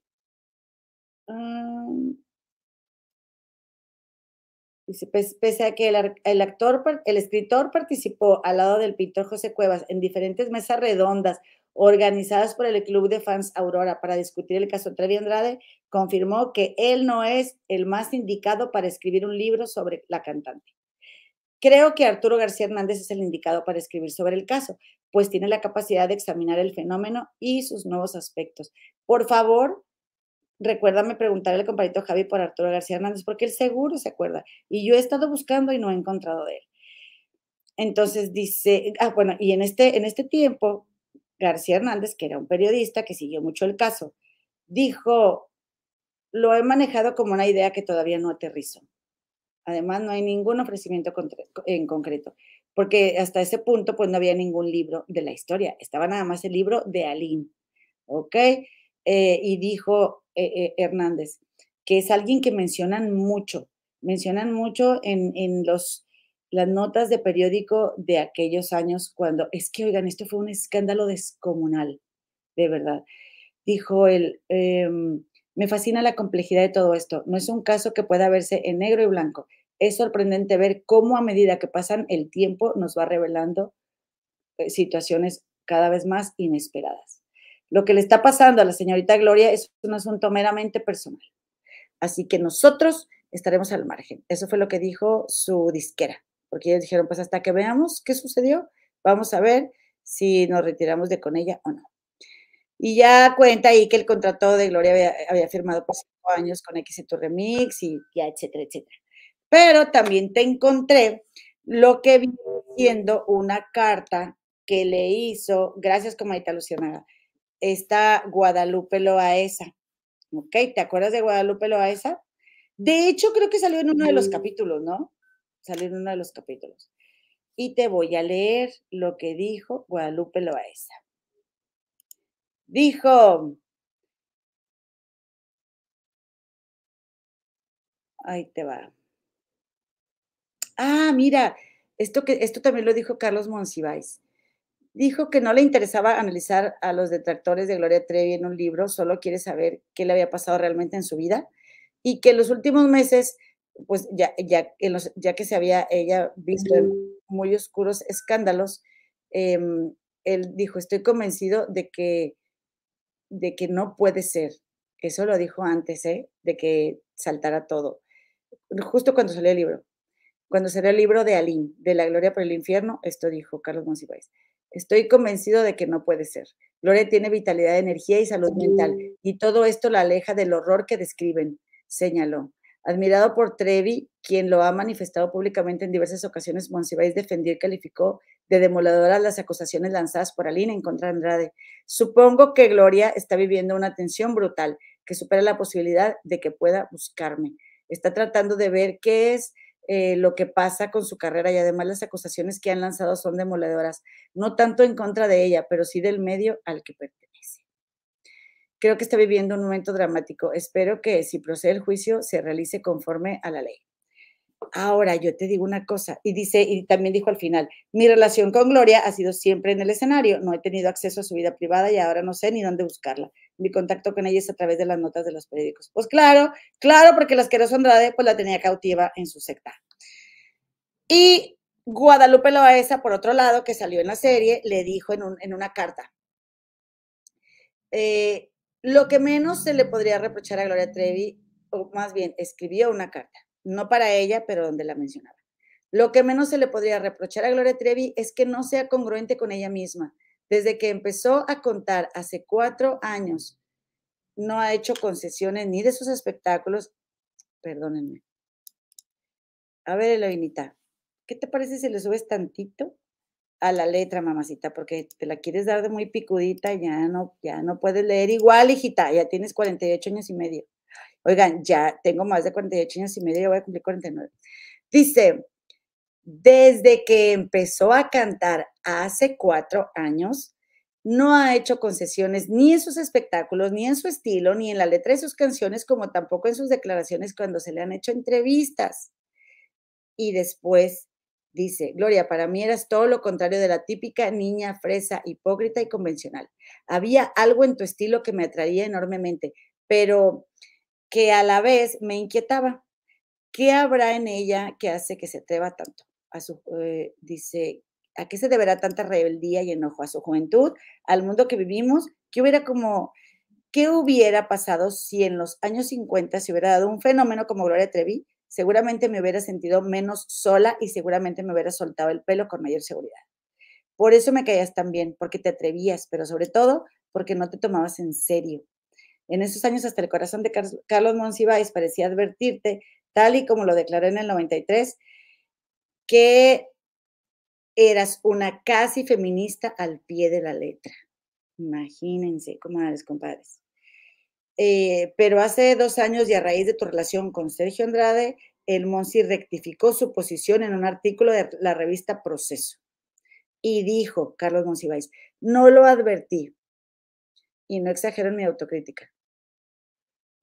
Dice, pese a que el, actor, el escritor participó al lado del pintor José Cuevas en diferentes mesas redondas organizadas por el Club de Fans Aurora para discutir el caso Trevi Andrade, confirmó que él no es el más indicado para escribir un libro sobre la cantante. Creo que Arturo García Hernández es el indicado para escribir sobre el caso, pues tiene la capacidad de examinar el fenómeno y sus nuevos aspectos. Por favor, recuérdame preguntarle al compañero Javi por Arturo García Hernández, porque él seguro se acuerda. Y yo he estado buscando y no he encontrado de él. Entonces dice, ah, bueno, y en este, en este tiempo, García Hernández, que era un periodista que siguió mucho el caso, dijo, lo he manejado como una idea que todavía no aterrizo. Además, no hay ningún ofrecimiento en concreto, porque hasta ese punto, pues no había ningún libro de la historia, estaba nada más el libro de Aline, ¿ok? Eh, y dijo eh, eh, Hernández, que es alguien que mencionan mucho, mencionan mucho en, en los, las notas de periódico de aquellos años cuando, es que, oigan, esto fue un escándalo descomunal, de verdad. Dijo él, em, me fascina la complejidad de todo esto. No es un caso que pueda verse en negro y blanco. Es sorprendente ver cómo a medida que pasan el tiempo nos va revelando situaciones cada vez más inesperadas. Lo que le está pasando a la señorita Gloria es un asunto meramente personal. Así que nosotros estaremos al margen. Eso fue lo que dijo su disquera, porque ellos dijeron, pues hasta que veamos qué sucedió, vamos a ver si nos retiramos de con ella o no. Y ya cuenta ahí que el contrato de Gloria había, firmado por cinco años con X tu Remix y ya, etcétera, etcétera. Pero también te encontré lo que viene siendo una carta que le hizo, gracias comadita Luciana, está Guadalupe Loaesa. ¿Ok? ¿Te acuerdas de Guadalupe Loaesa? De hecho, creo que salió en uno de los capítulos, ¿no? Salió en uno de los capítulos. Y te voy a leer lo que dijo Guadalupe Loaesa. Dijo, ahí te va. Ah, mira, esto, que, esto también lo dijo Carlos Monsiváis dijo que no le interesaba analizar a los detractores de Gloria Trevi en un libro, solo quiere saber qué le había pasado realmente en su vida y que en los últimos meses, pues ya, ya, ya que se había ella visto en muy oscuros escándalos, em, él dijo, estoy convencido de que, de que no puede ser. Eso lo dijo antes, ¿eh? De que saltara todo. Justo cuando salió el libro. Cuando salió el libro de Aline, de la gloria por el infierno, esto dijo Carlos Monsiváis. Estoy convencido de que no puede ser. Gloria tiene vitalidad, energía y salud mental, y todo esto la aleja del horror que describen, señaló. Admirado por Trevi, quien lo ha manifestado públicamente en diversas ocasiones, Monsiváis defendió y calificó de demoladoras las acusaciones lanzadas por Aline en contra de Andrade. Supongo que Gloria está viviendo una tensión brutal que supera la posibilidad de que pueda buscarme. Está tratando de ver qué es eh, lo que pasa con su carrera y además las acusaciones que han lanzado son demoladoras, no tanto en contra de ella, pero sí del medio al que pertenece creo que está viviendo un momento dramático. Espero que si procede el juicio se realice conforme a la ley. Ahora yo te digo una cosa, y dice, y también dijo al final, mi relación con Gloria ha sido siempre en el escenario, no he tenido acceso a su vida privada y ahora no sé ni dónde buscarla. Mi contacto con ella es a través de las notas de los periódicos. Pues claro, claro, porque la asquerosa Andrade pues la tenía cautiva en su secta. Y Guadalupe Loaesa, por otro lado, que salió en la serie, le dijo en, en una carta, eh, lo que menos se le podría reprochar a Gloria Trevi, o más bien escribió una carta, no para ella, pero donde la mencionaba. Lo que menos se le podría reprochar a Gloria Trevi es que no sea congruente con ella misma. Desde que empezó a contar hace cuatro años, no ha hecho concesiones ni de sus espectáculos. Perdónenme. A ver, Eloinita, ¿qué te parece si le subes tantito? A la letra, mamacita, porque te la quieres dar de muy picudita ya no, ya no puedes leer igual, hijita, ya tienes 48 años y medio. Oigan, ya tengo más de 48 años y medio, ya voy a cumplir 49. Dice, desde que empezó a cantar hace cuatro años, no ha hecho concesiones ni en sus espectáculos, ni en su estilo, ni en la letra de sus canciones, como tampoco en sus declaraciones cuando se le han hecho entrevistas. Y después Dice, Gloria, para mí eras todo lo contrario de la típica niña fresa, hipócrita y convencional. Había algo en tu estilo que me atraía enormemente, pero que a la vez me inquietaba. ¿Qué habrá en ella que hace que se atreva tanto? A su, eh, dice, ¿a qué se deberá tanta rebeldía y enojo? ¿A su juventud? ¿Al mundo que vivimos? ¿Qué hubiera como, qué hubiera pasado si en los años 50 se hubiera dado un fenómeno como Gloria Trevi? Seguramente me hubiera sentido menos sola y seguramente me hubiera soltado el pelo con mayor seguridad. Por eso me caías tan bien, porque te atrevías, pero sobre todo porque no te tomabas en serio. En esos años hasta el corazón de Carlos Monsiváis parecía advertirte, tal y como lo declaré en el 93, que eras una casi feminista al pie de la letra. Imagínense, comadres, compadres. Eh, pero hace dos años y a raíz de tu relación con Sergio Andrade, el Monsi rectificó su posición en un artículo de la revista Proceso. Y dijo, Carlos Monsiváis, no lo advertí. Y no exagero en mi autocrítica.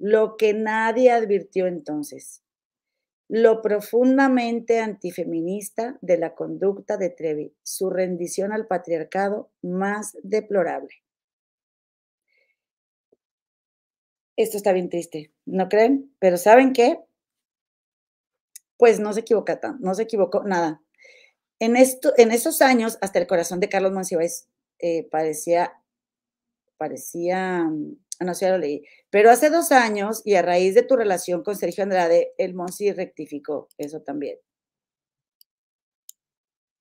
Lo que nadie advirtió entonces, lo profundamente antifeminista de la conducta de Trevi, su rendición al patriarcado más deplorable. Esto está bien triste, ¿no creen? Pero ¿saben qué? Pues no se equivoca no se equivocó nada. En, esto, en esos años, hasta el corazón de Carlos Monsiváis eh, parecía, parecía, mm, no sé, lo leí, pero hace dos años y a raíz de tu relación con Sergio Andrade, el Monsi rectificó eso también.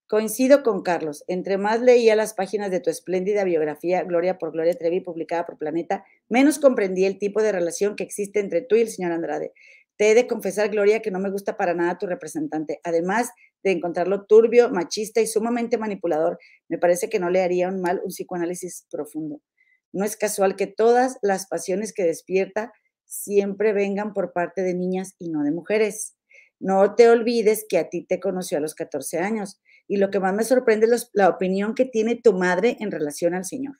Coincido con Carlos. Entre más leía las páginas de tu espléndida biografía, Gloria por Gloria Trevi, publicada por Planeta, menos comprendí el tipo de relación que existe entre tú y el señor Andrade. Te he de confesar, Gloria, que no me gusta para nada tu representante. Además de encontrarlo turbio, machista y sumamente manipulador, me parece que no le haría un mal un psicoanálisis profundo. No es casual que todas las pasiones que despierta siempre vengan por parte de niñas y no de mujeres. No te olvides que a ti te conoció a los 14 años y lo que más me sorprende es la opinión que tiene tu madre en relación al Señor.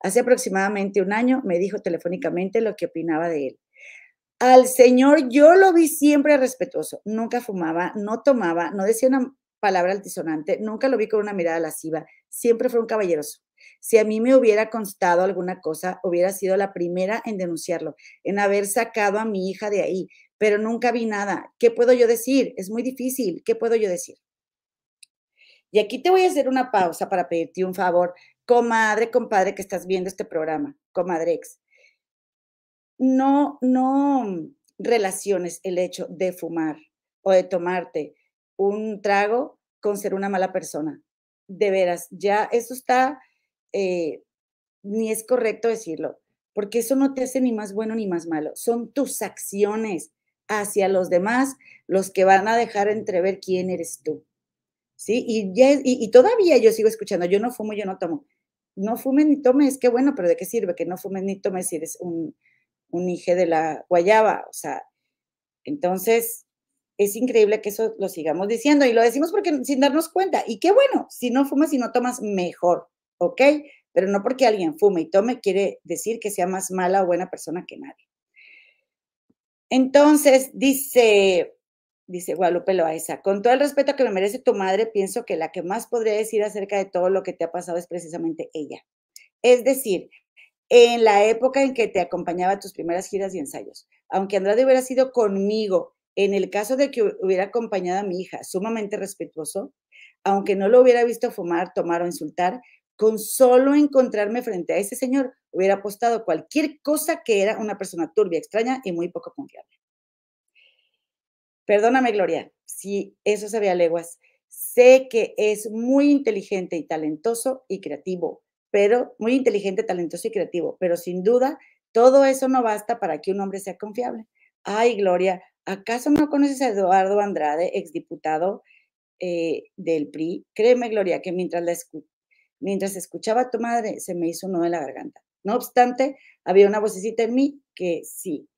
Hace aproximadamente un año me dijo telefónicamente lo que opinaba de él. Al Señor yo lo vi siempre respetuoso, nunca fumaba, no tomaba, no decía una palabra altisonante, nunca lo vi con una mirada lasciva, siempre fue un caballeroso. Si a mí me hubiera constado alguna cosa, hubiera sido la primera en denunciarlo, en haber sacado a mi hija de ahí, pero nunca vi nada. ¿Qué puedo yo decir? Es muy difícil. ¿Qué puedo yo decir? Y aquí te voy a hacer una pausa para pedirte un favor. comadre, compadre que estás viendo este programa, comadrex, no, no relaciones el hecho de fumar o de tomarte un trago con ser una mala persona. De veras, ya eso está, eh, ni es correcto decirlo, porque eso no te hace ni más bueno ni más malo. Son tus acciones hacia los demás los que van a dejar entrever quién eres tú. ¿Sí? Y, ya, y, todavía yo sigo escuchando, yo no fumo, yo no tomo. No fumes ni tomes, qué bueno, pero ¿de qué sirve que no fumes ni tomes si eres un, un hijo de la guayaba? O sea, entonces, es increíble que eso lo sigamos diciendo y lo decimos porque sin darnos cuenta. Y qué bueno, si no fumas y no tomas, mejor, ¿ok? Pero no porque alguien fume y tome quiere decir que sea más mala o buena persona que nadie. Entonces, dice, dice Guadalupe Loaiza, con todo el respeto que me merece tu madre, pienso que la que más podría decir acerca de todo lo que te ha pasado es precisamente ella. Es decir, en la época en que te acompañaba a tus primeras giras y ensayos, aunque Andrade hubiera sido conmigo, en el caso de que hubiera acompañado a mi hija, sumamente respetuoso, aunque no lo hubiera visto fumar, tomar o insultar, con solo encontrarme frente a ese señor, hubiera apostado cualquier cosa que era una persona turbia, extraña y muy poco confiable. Perdóname, Gloria, si eso se ve a leguas. Sé que es muy inteligente y talentoso y creativo, pero muy inteligente, talentoso y creativo, pero sin duda todo eso no basta para que un hombre sea confiable. Ay, Gloria, ¿acaso no conoces a Eduardo Andrade, exdiputado eh, del PRI? Créeme, Gloria, que mientras, mientras escuchaba a tu madre se me hizo un nudo en la garganta. No obstante, había una vocecita en mí que sí,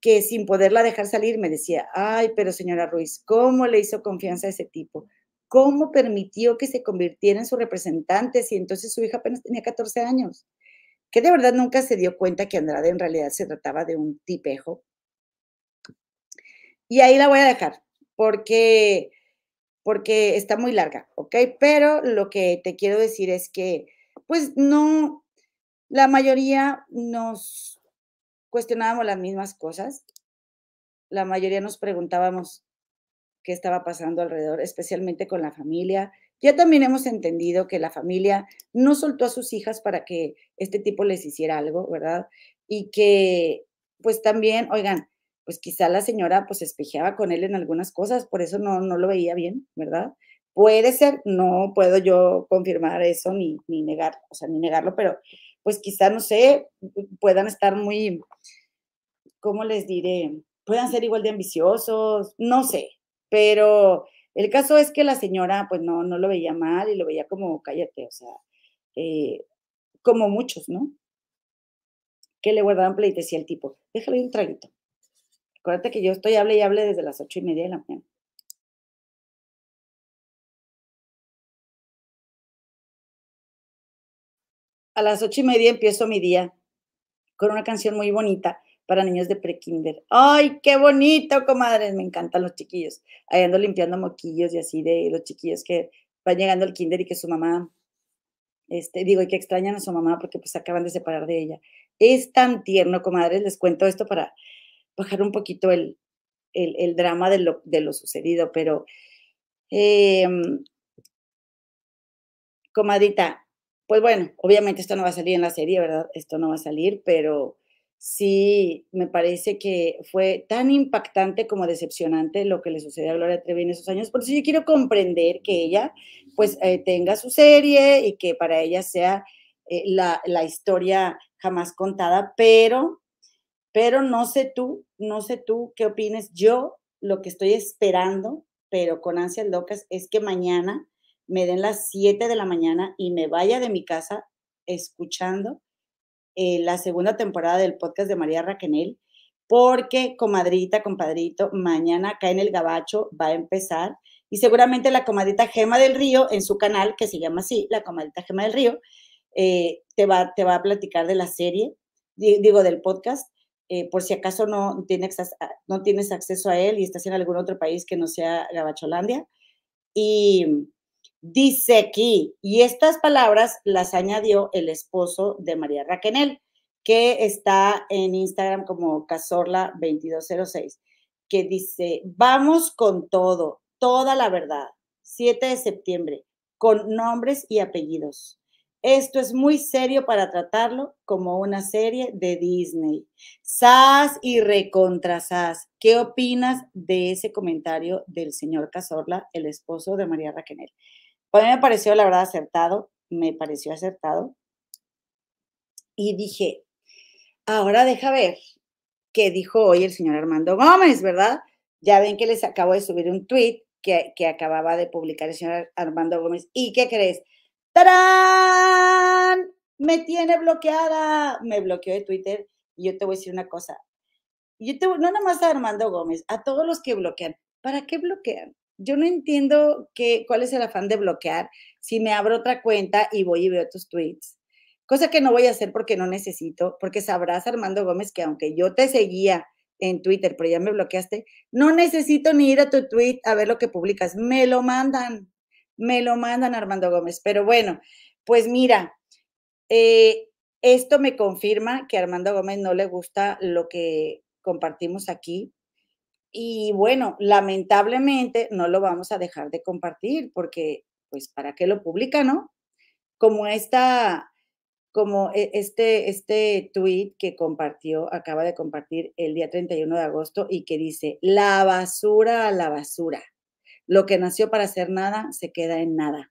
que sin poderla dejar salir me decía, ay, pero señora Ruiz, ¿cómo le hizo confianza a ese tipo? ¿Cómo permitió que se convirtiera en su representante si entonces su hija apenas tenía 14 años? que de verdad nunca se dio cuenta que Andrade en realidad se trataba de un tipejo. Y ahí la voy a dejar, porque, porque está muy larga, ¿ok? Pero lo que te quiero decir es que, pues no, la mayoría nos cuestionábamos las mismas cosas, la mayoría nos preguntábamos qué estaba pasando alrededor, especialmente con la familia, ya también hemos entendido que la familia no soltó a sus hijas para que este tipo les hiciera algo, ¿verdad? Y que, pues también, oigan, pues quizá la señora pues espejeaba con él en algunas cosas, por eso no, no lo veía bien, ¿verdad? Puede ser, no puedo yo confirmar eso ni, ni negar, o sea, ni negarlo, pero pues quizá, no sé, puedan estar muy, ¿cómo les diré? Puedan ser igual de ambiciosos, no sé, pero el caso es que la señora, pues no, no lo veía mal y lo veía como, cállate, o sea, eh, como muchos, ¿no? Que le guardaban pleitesía al tipo. Déjale un traguito. Acuérdate que yo estoy hable y hable desde las ocho y media de la mañana. A las ocho y media empiezo mi día con una canción muy bonita para niños de prekinder. ¡Ay, qué bonito, comadres! Me encantan los chiquillos. Ahí ando limpiando moquillos y así de los chiquillos que van llegando al kinder y que su mamá, este, digo, y que extrañan a su mamá porque pues acaban de separar de ella. Es tan tierno, comadres. Les cuento esto para bajar un poquito el, el, drama de lo, de lo, sucedido, pero comadita, pues bueno, obviamente esto no va a salir en la serie, ¿verdad? Esto no va a salir, pero sí me parece que fue tan impactante como decepcionante lo que le sucedió a Gloria Trevi en esos años. Por eso yo quiero comprender que ella pues eh, tenga su serie y que para ella sea eh, la, la, historia jamás contada, pero, pero no sé tú, no sé tú qué opines. Yo lo que estoy esperando, pero con ansias locas, es que mañana me den las 7 de la mañana y me vaya de mi casa escuchando eh, la segunda temporada del podcast de María Raquenel, porque comadrita, compadrito, mañana acá en el Gabacho va a empezar y seguramente la comadrita Gema del Río en su canal, que se llama así, la comadrita Gema del Río, eh, te, va, te va a platicar de la serie, digo, del podcast, eh, por si acaso no tienes, no tienes acceso a él y estás en algún otro país que no sea Gabacholandia. Y Dice aquí, y estas palabras las añadió el esposo de María Raquenel, que está en Instagram como Casorla2206, que dice, vamos con todo, toda la verdad, 7 de septiembre, con nombres y apellidos. Esto es muy serio para tratarlo como una serie de Disney. SAS y recontra SAS. ¿Qué opinas de ese comentario del señor Cazorla, el esposo de María Raquel? A me pareció, la verdad, acertado. Me pareció acertado. Y dije, ahora deja ver qué dijo hoy el señor Armando Gómez, ¿verdad? Ya ven que les acabo de subir un tweet que, que acababa de publicar el señor Armando Gómez. ¿Y qué crees? ¡Tarán! Me tiene bloqueada. Me bloqueó de Twitter. Y yo te voy a decir una cosa. Yo te, no nada más a Armando Gómez, a todos los que bloquean. ¿Para qué bloquean? Yo no entiendo qué, cuál es el afán de bloquear si me abro otra cuenta y voy y veo tus tweets. Cosa que no voy a hacer porque no necesito, porque sabrás, Armando Gómez, que aunque yo te seguía en Twitter, pero ya me bloqueaste, no necesito ni ir a tu tweet a ver lo que publicas. Me lo mandan me lo mandan Armando Gómez. Pero bueno, pues mira, eh, esto me confirma que Armando Gómez no le gusta lo que compartimos aquí. Y bueno, lamentablemente no lo vamos a dejar de compartir porque, pues, ¿para qué lo publica, no? Como esta, como e, este, este tweet que compartió, acaba de compartir el día 31 de agosto y que dice, la basura a la basura. Lo que nació para hacer nada se queda en nada.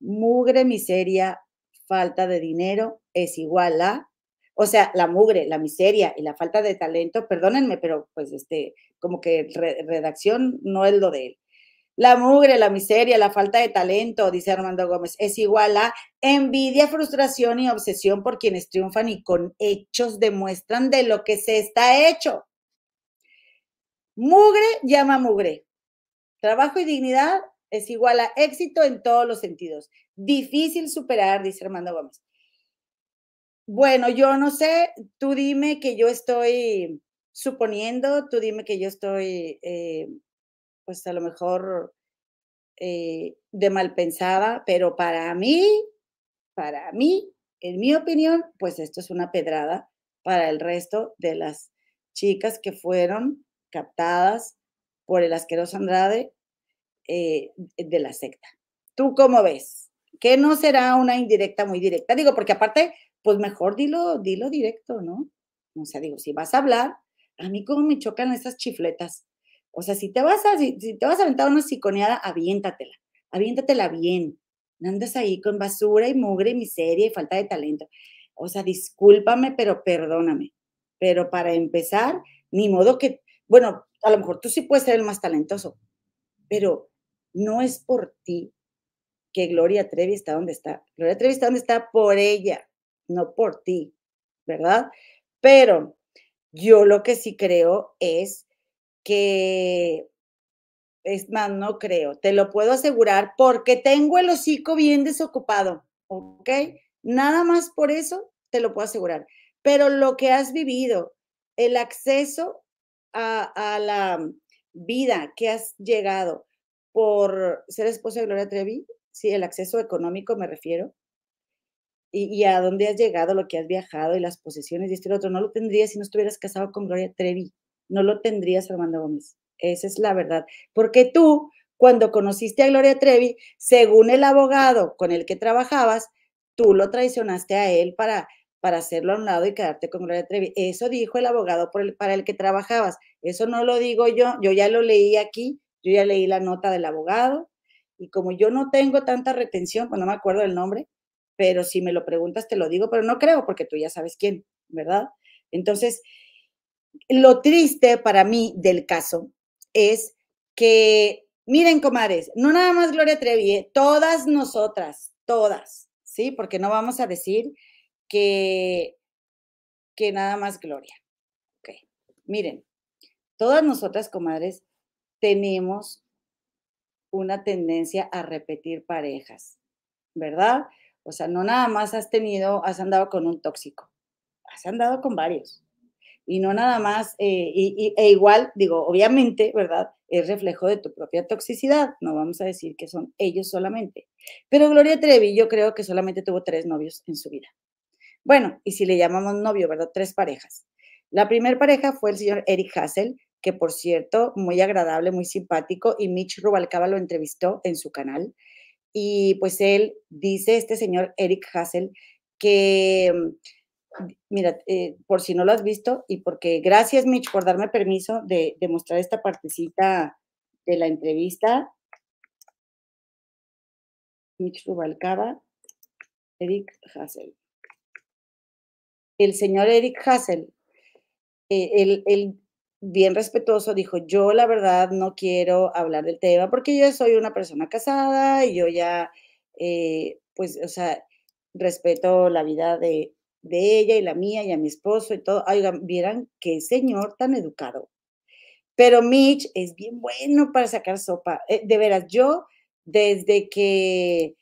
Mugre, miseria, falta de dinero es igual a, o sea, la mugre, la miseria y la falta de talento, perdónenme, pero pues este, como que redacción no es lo de él. La mugre, la miseria, la falta de talento, dice Armando Gómez, es igual a envidia, frustración y obsesión por quienes triunfan y con hechos demuestran de lo que se está hecho. Mugre llama mugre. Trabajo y dignidad es igual a éxito en todos los sentidos. Difícil superar, dice Armando Gómez. Bueno, yo no sé, tú dime que yo estoy suponiendo, tú dime que yo estoy, eh, pues a lo mejor eh, de mal pensada, pero para mí, para mí, en mi opinión, pues esto es una pedrada para el resto de las chicas que fueron captadas por el asqueroso Andrade eh, de la secta. ¿Tú cómo ves? Que no será una indirecta muy directa. Digo, porque aparte, pues mejor dilo, dilo directo, ¿no? O sea, digo, si vas a hablar, a mí como me chocan esas chifletas. O sea, si te vas a, si, te vas a aventar una siconeada, aviéntatela, aviéntatela bien. andas ahí con basura y mugre y miseria y falta de talento. O sea, discúlpame, pero perdóname. Pero para empezar, ni modo que, bueno, a lo mejor tú sí puedes ser el más talentoso, pero no es por ti que Gloria Trevi está donde está. Gloria Trevi está donde está por ella, no por ti, ¿verdad? Pero yo lo que sí creo es que, es más, no creo, te lo puedo asegurar porque tengo el hocico bien desocupado, ¿ok? Nada más por eso te lo puedo asegurar. Pero lo que has vivido, el acceso a, la vida que has llegado por ser esposa de Gloria Trevi, sí, el acceso económico me refiero, y, a dónde has llegado, lo que has viajado y las posesiones y esto y lo otro, no lo tendrías si no estuvieras casado con Gloria Trevi, no lo tendrías Armando Gómez. Esa es la verdad. Porque tú, cuando conociste a Gloria Trevi, según el abogado con el que trabajabas, tú lo traicionaste a él para para hacerlo a un lado y quedarte con Gloria Trevi. Eso dijo el abogado para el que trabajabas. Eso no lo digo yo, yo ya lo leí aquí, yo ya leí la nota del abogado y como yo no tengo tanta retención, pues no me acuerdo el nombre, pero si me lo preguntas te lo digo, pero no creo porque tú ya sabes quién, ¿verdad? Entonces, lo triste para mí del caso es que, miren, comadres, no nada más Gloria Trevi, ¿eh? todas nosotras, todas, ¿sí? Porque no vamos a decir que, que nada más gloria. Ok, miren, todas nosotras, comadres, tenemos una tendencia a repetir parejas, ¿verdad? O sea, no nada más has tenido, has andado con un tóxico, has andado con varios. Y no nada más, eh, y, e igual, digo, obviamente, ¿verdad? Es reflejo de tu propia toxicidad. No vamos a decir que son ellos solamente. Pero Gloria Trevi, yo creo que solamente tuvo tres novios en su vida. Bueno, y si le llamamos novio, ¿verdad? Tres parejas. La primera pareja fue el señor Eric Hassel, que por cierto, muy agradable, muy simpático, y Mitch Rubalcaba lo entrevistó en su canal. Y pues él dice, este señor Eric Hassel, que, mm, mira, eh, por si no lo has visto y porque gracias Mitch por darme permiso de, mostrar esta partecita de la entrevista. Mitch Rubalcaba, Eric Hassel. El señor Eric Hassel, eh, él, bien respetuoso dijo, yo la verdad no quiero hablar del tema porque yo soy una persona casada y yo ya, eh, pues, o sea, respeto la vida de, de ella y la mía y a mi esposo y todo. Oigan, vieran qué señor tan educado. Pero Mitch es bien bueno para sacar sopa. Eh, de veras, yo desde que,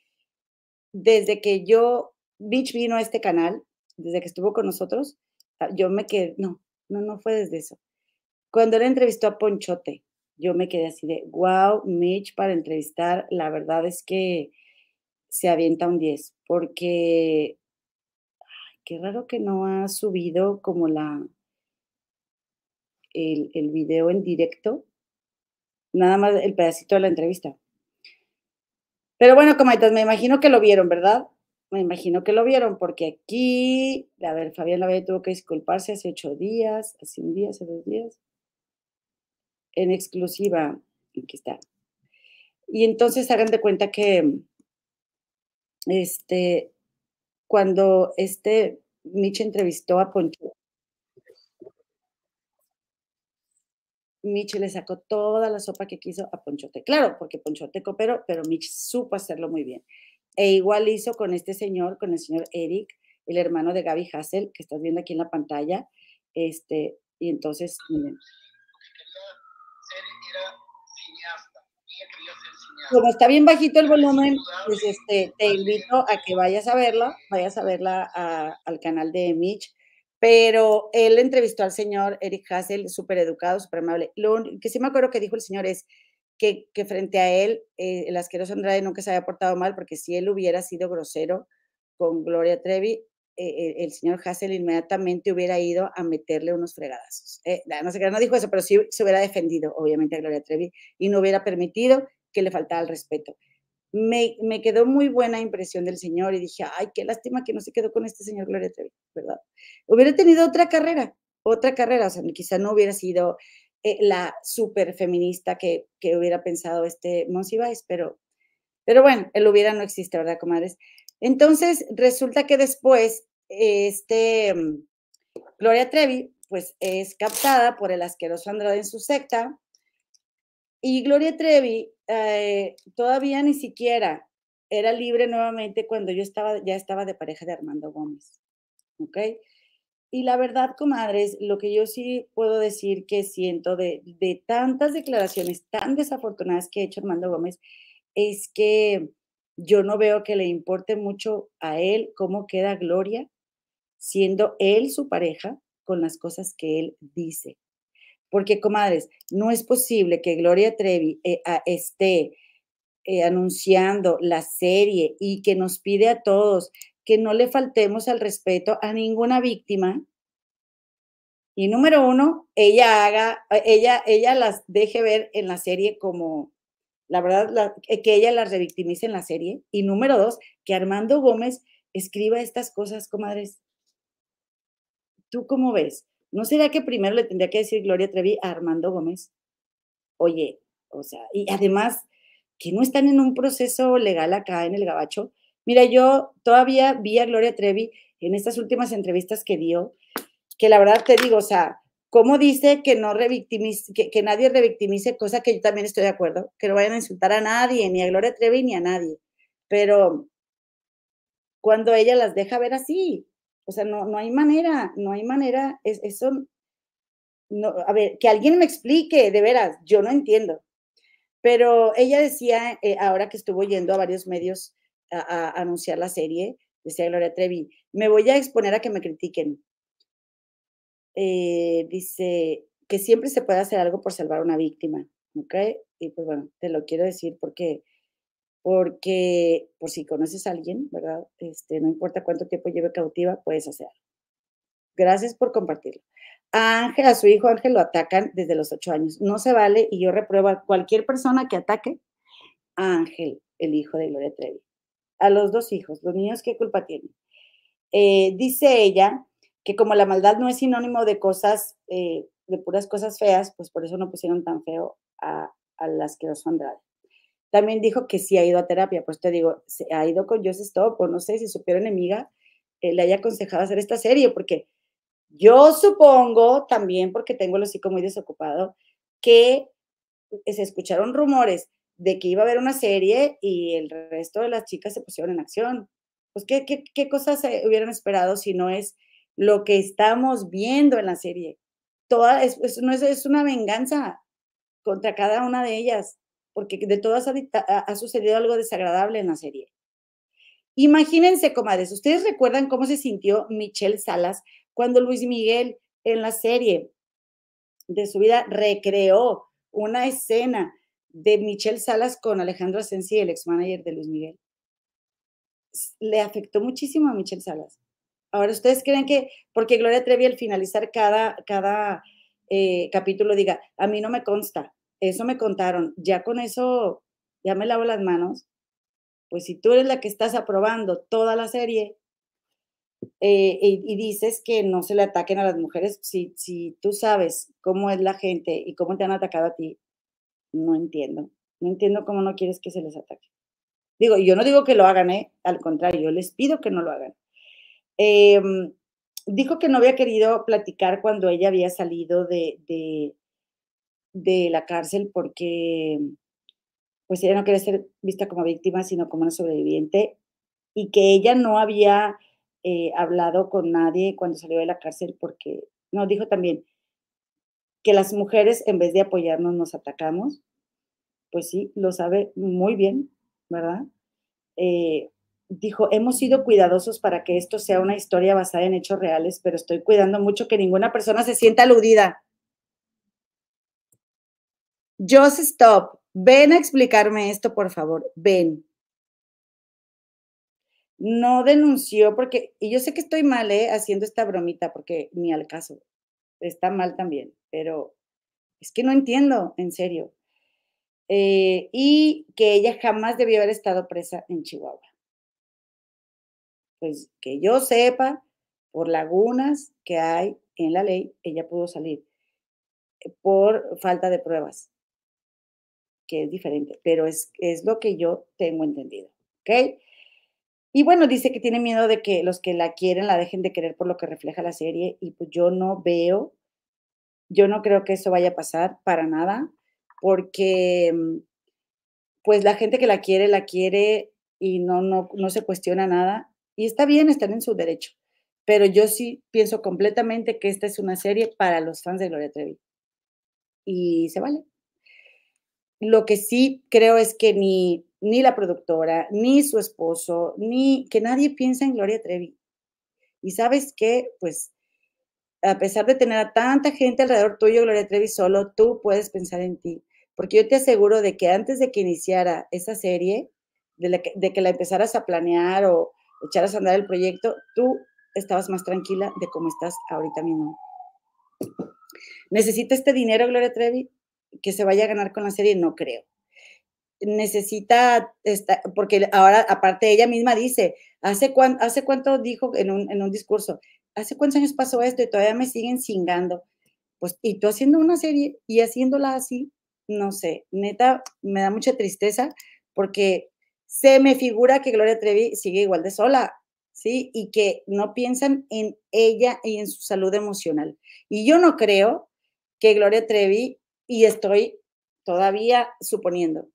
desde que yo, Mitch vino a este canal, desde que estuvo con nosotros, ah, yo me quedé, no, no, no fue desde eso. Cuando él entrevistó a Ponchote, yo me quedé así de, wow, Mitch para entrevistar, la verdad es que se avienta un 10, porque ay, qué raro que no ha subido como la el, video en directo, nada más el pedacito de la entrevista. Pero bueno, comaitas, me imagino que lo vieron, ¿verdad? Me imagino que lo vieron, porque aquí, a ver, Fabián Lavelle tuvo que disculparse hace ocho días, hace un día, hace dos días, en exclusiva, aquí está. Y entonces hagan de cuenta que, este, cuando este Mitch entrevistó a Poncho, Mitch le sacó toda la sopa que quiso a Ponchote. Claro, porque Ponchote cooperó, pero Mitch supo hacerlo muy bien. E igual hizo con este señor, con el señor Eric, el hermano de Gaby Hassel, que estás viendo aquí en la pantalla. Este, y entonces, miren. Como está bien bajito el volumen, pues este, te invito a que vayas a verla, vayas a verla al canal de Mitch pero él entrevistó al señor Eric Hassel, súper educado, súper amable. Lo que sí me acuerdo que dijo el señor es que, que frente a él, eh, el asqueroso Andrade nunca se había portado mal, porque si él hubiera sido grosero con Gloria Trevi, eh, eh, el señor Hassel inmediatamente hubiera ido a meterle unos fregadazos. no sé qué, no dijo eso, pero sí se hubiera defendido, obviamente, a Gloria Trevi y no hubiera permitido que le faltara el respeto me, quedó muy buena impresión del señor y dije, ay, qué lástima que no se quedó con este señor Gloria Trevi, ¿verdad? Hubiera tenido otra carrera, otra carrera, o sea, quizá no hubiera sido eh, la super feminista que, que, hubiera pensado este Monsiváis, pero, pero bueno, el hubiera no existe, ¿verdad, comadres? Entonces, resulta que después, este, mm, Gloria Trevi, pues es captada por el asqueroso Andrade en su secta, y Gloria Trevi eh, todavía ni siquiera era libre nuevamente cuando yo estaba, ya estaba de pareja de Armando Gómez. ¿Ok? Y la verdad, comadres, lo que yo sí puedo decir que siento de, de tantas declaraciones tan desafortunadas que ha hecho Armando Gómez es que yo no veo que le importe mucho a él cómo queda Gloria, siendo él su pareja con las cosas que él dice. Porque, comadres, no es posible que Gloria Trevi eh, esté eh, anunciando la serie y que nos pide a todos que no le faltemos al respeto a ninguna víctima. Y número uno, ella haga, ella, ella las deje ver en la serie como, la verdad, que ella las revictimice en la serie. Y número dos, que Armando Gómez escriba estas cosas, comadres. ¿Tú cómo ves? ¿No será que primero le tendría que decir Gloria Trevi a Armando Gómez? Oye, o sea, y además que no están en un proceso legal acá en el Gabacho. Mira, yo todavía vi a Gloria Trevi en estas últimas entrevistas que dio, que la verdad te digo, o sea, ¿cómo dice que no revictimice, que, que nadie revictimice, cosa que yo también estoy de acuerdo, que no vayan a insultar a nadie, ni a Gloria Trevi ni a nadie. Pero cuando ella las deja ver así, o sea, no, no hay manera, no hay manera, es, eso, no, a ver, que alguien me explique, de veras, yo no entiendo. Pero ella decía, eh, ahora que estuvo yendo a varios medios a, anunciar la serie, decía Gloria Trevi, me voy a exponer a que me critiquen. Eh, dice que siempre se puede hacer algo por salvar a una víctima, ¿ok? Y pues bueno, te lo quiero decir porque porque por si conoces a alguien, ¿verdad? Este, no importa cuánto tiempo lleve cautiva, puedes hacerlo. Gracias por compartirlo. A Ángel, a su hijo Ángel lo atacan desde los ocho años. No se vale y yo repruebo a cualquier persona que ataque a Ángel. el hijo de Gloria Trevi. A los dos hijos, los niños, ¿qué culpa tienen? Eh, dice ella que como la maldad no es sinónimo de cosas, eh, de puras cosas feas, pues por eso no pusieron tan feo a, a las que son Andrade. También dijo que sí ha ido a terapia, pues te digo, se ha ido con Joseph Stop, o no sé si su peor enemiga eh, le haya aconsejado hacer esta serie, porque yo supongo también, porque tengo el hocico muy desocupado, que se escucharon rumores de que iba a haber una serie y el resto de las chicas se pusieron en acción. Pues, ¿qué, qué, qué cosas hubieran esperado si no es lo que estamos viendo en la serie? Toda, no es, es una venganza contra cada una de ellas porque de todas ha, sucedido algo desagradable en la serie. Imagínense, comadres, ¿ustedes recuerdan cómo se sintió Michelle Salas cuando Luis Miguel en la serie de su vida recreó una escena de Michelle Salas con Alejandro Asensi, el ex manager de Luis Miguel? Le afectó muchísimo a Michelle Salas. Ahora, ¿ustedes creen que porque Gloria Trevi al finalizar cada, cada eh, capítulo diga, a mí no me consta, eso me contaron, ya con eso, ya me lavo las manos, pues si tú eres la que estás aprobando toda la serie eh, y, dices que no se le ataquen a las mujeres, si, si tú sabes cómo es la gente y cómo te han atacado a ti, no entiendo, no entiendo cómo no quieres que se les ataque. Digo, yo no digo que lo hagan, ¿eh? al contrario, yo les pido que no lo hagan. Em, dijo que no había querido platicar cuando ella había salido de, de la cárcel porque pues ella no quería ser vista como víctima, sino como una sobreviviente, y que ella no había eh, hablado con nadie cuando salió de la cárcel porque, no, dijo también que las mujeres en vez de apoyarnos nos atacamos, pues sí, lo sabe muy bien, ¿verdad? Eh, dijo, hemos sido cuidadosos para que esto sea una historia basada en hechos reales, pero estoy cuidando mucho que ninguna persona se sienta aludida. Just stop. Ven a explicarme esto, por favor. Ven. No denunció porque, y yo sé que estoy mal, ¿eh? Haciendo esta bromita, porque ni al caso. Está mal también, pero es que no entiendo, en serio. Eh, y que ella jamás debió haber estado presa en Chihuahua. Pues que yo sepa, por lagunas que hay en la ley, ella pudo salir eh, por falta de pruebas que es diferente, pero es, es lo que yo tengo entendido, ¿ok? Y bueno, dice que tiene miedo de que los que la quieren la dejen de querer por lo que refleja la serie y pues yo no veo, yo no creo que eso vaya a pasar para nada, porque mm, pues la gente que la quiere, la quiere y no, no, no se cuestiona nada y está bien, están en su derecho, pero yo sí pienso completamente que esta es una serie para los fans de Gloria Trevi y se vale. Lo que sí creo es que ni, ni la productora, ni su esposo, ni que nadie piensa en Gloria Trevi. Y sabes qué, pues a pesar de tener a tanta gente alrededor tuyo, Gloria Trevi, solo tú puedes pensar en ti. Porque yo te aseguro de que antes de que iniciara esa serie, de, de que la empezaras a planear o echaras a andar el proyecto, tú estabas más tranquila de cómo estás ahorita mismo. ¿Necesita este dinero, Gloria Trevi? Que se vaya a ganar con la serie, no creo. Necesita, esta, porque ahora, aparte, ella misma dice, ¿hace, hace cuánto dijo en un, en un discurso? ¿Hace cuántos años pasó esto y todavía me siguen cingando? Pues, y tú haciendo una serie y haciéndola así, no sé, neta, me da mucha tristeza porque se me figura que Gloria Trevi sigue igual de sola, ¿sí? Y que no piensan en ella y en su salud emocional. Y yo no creo que Gloria Trevi y estoy todavía suponiendo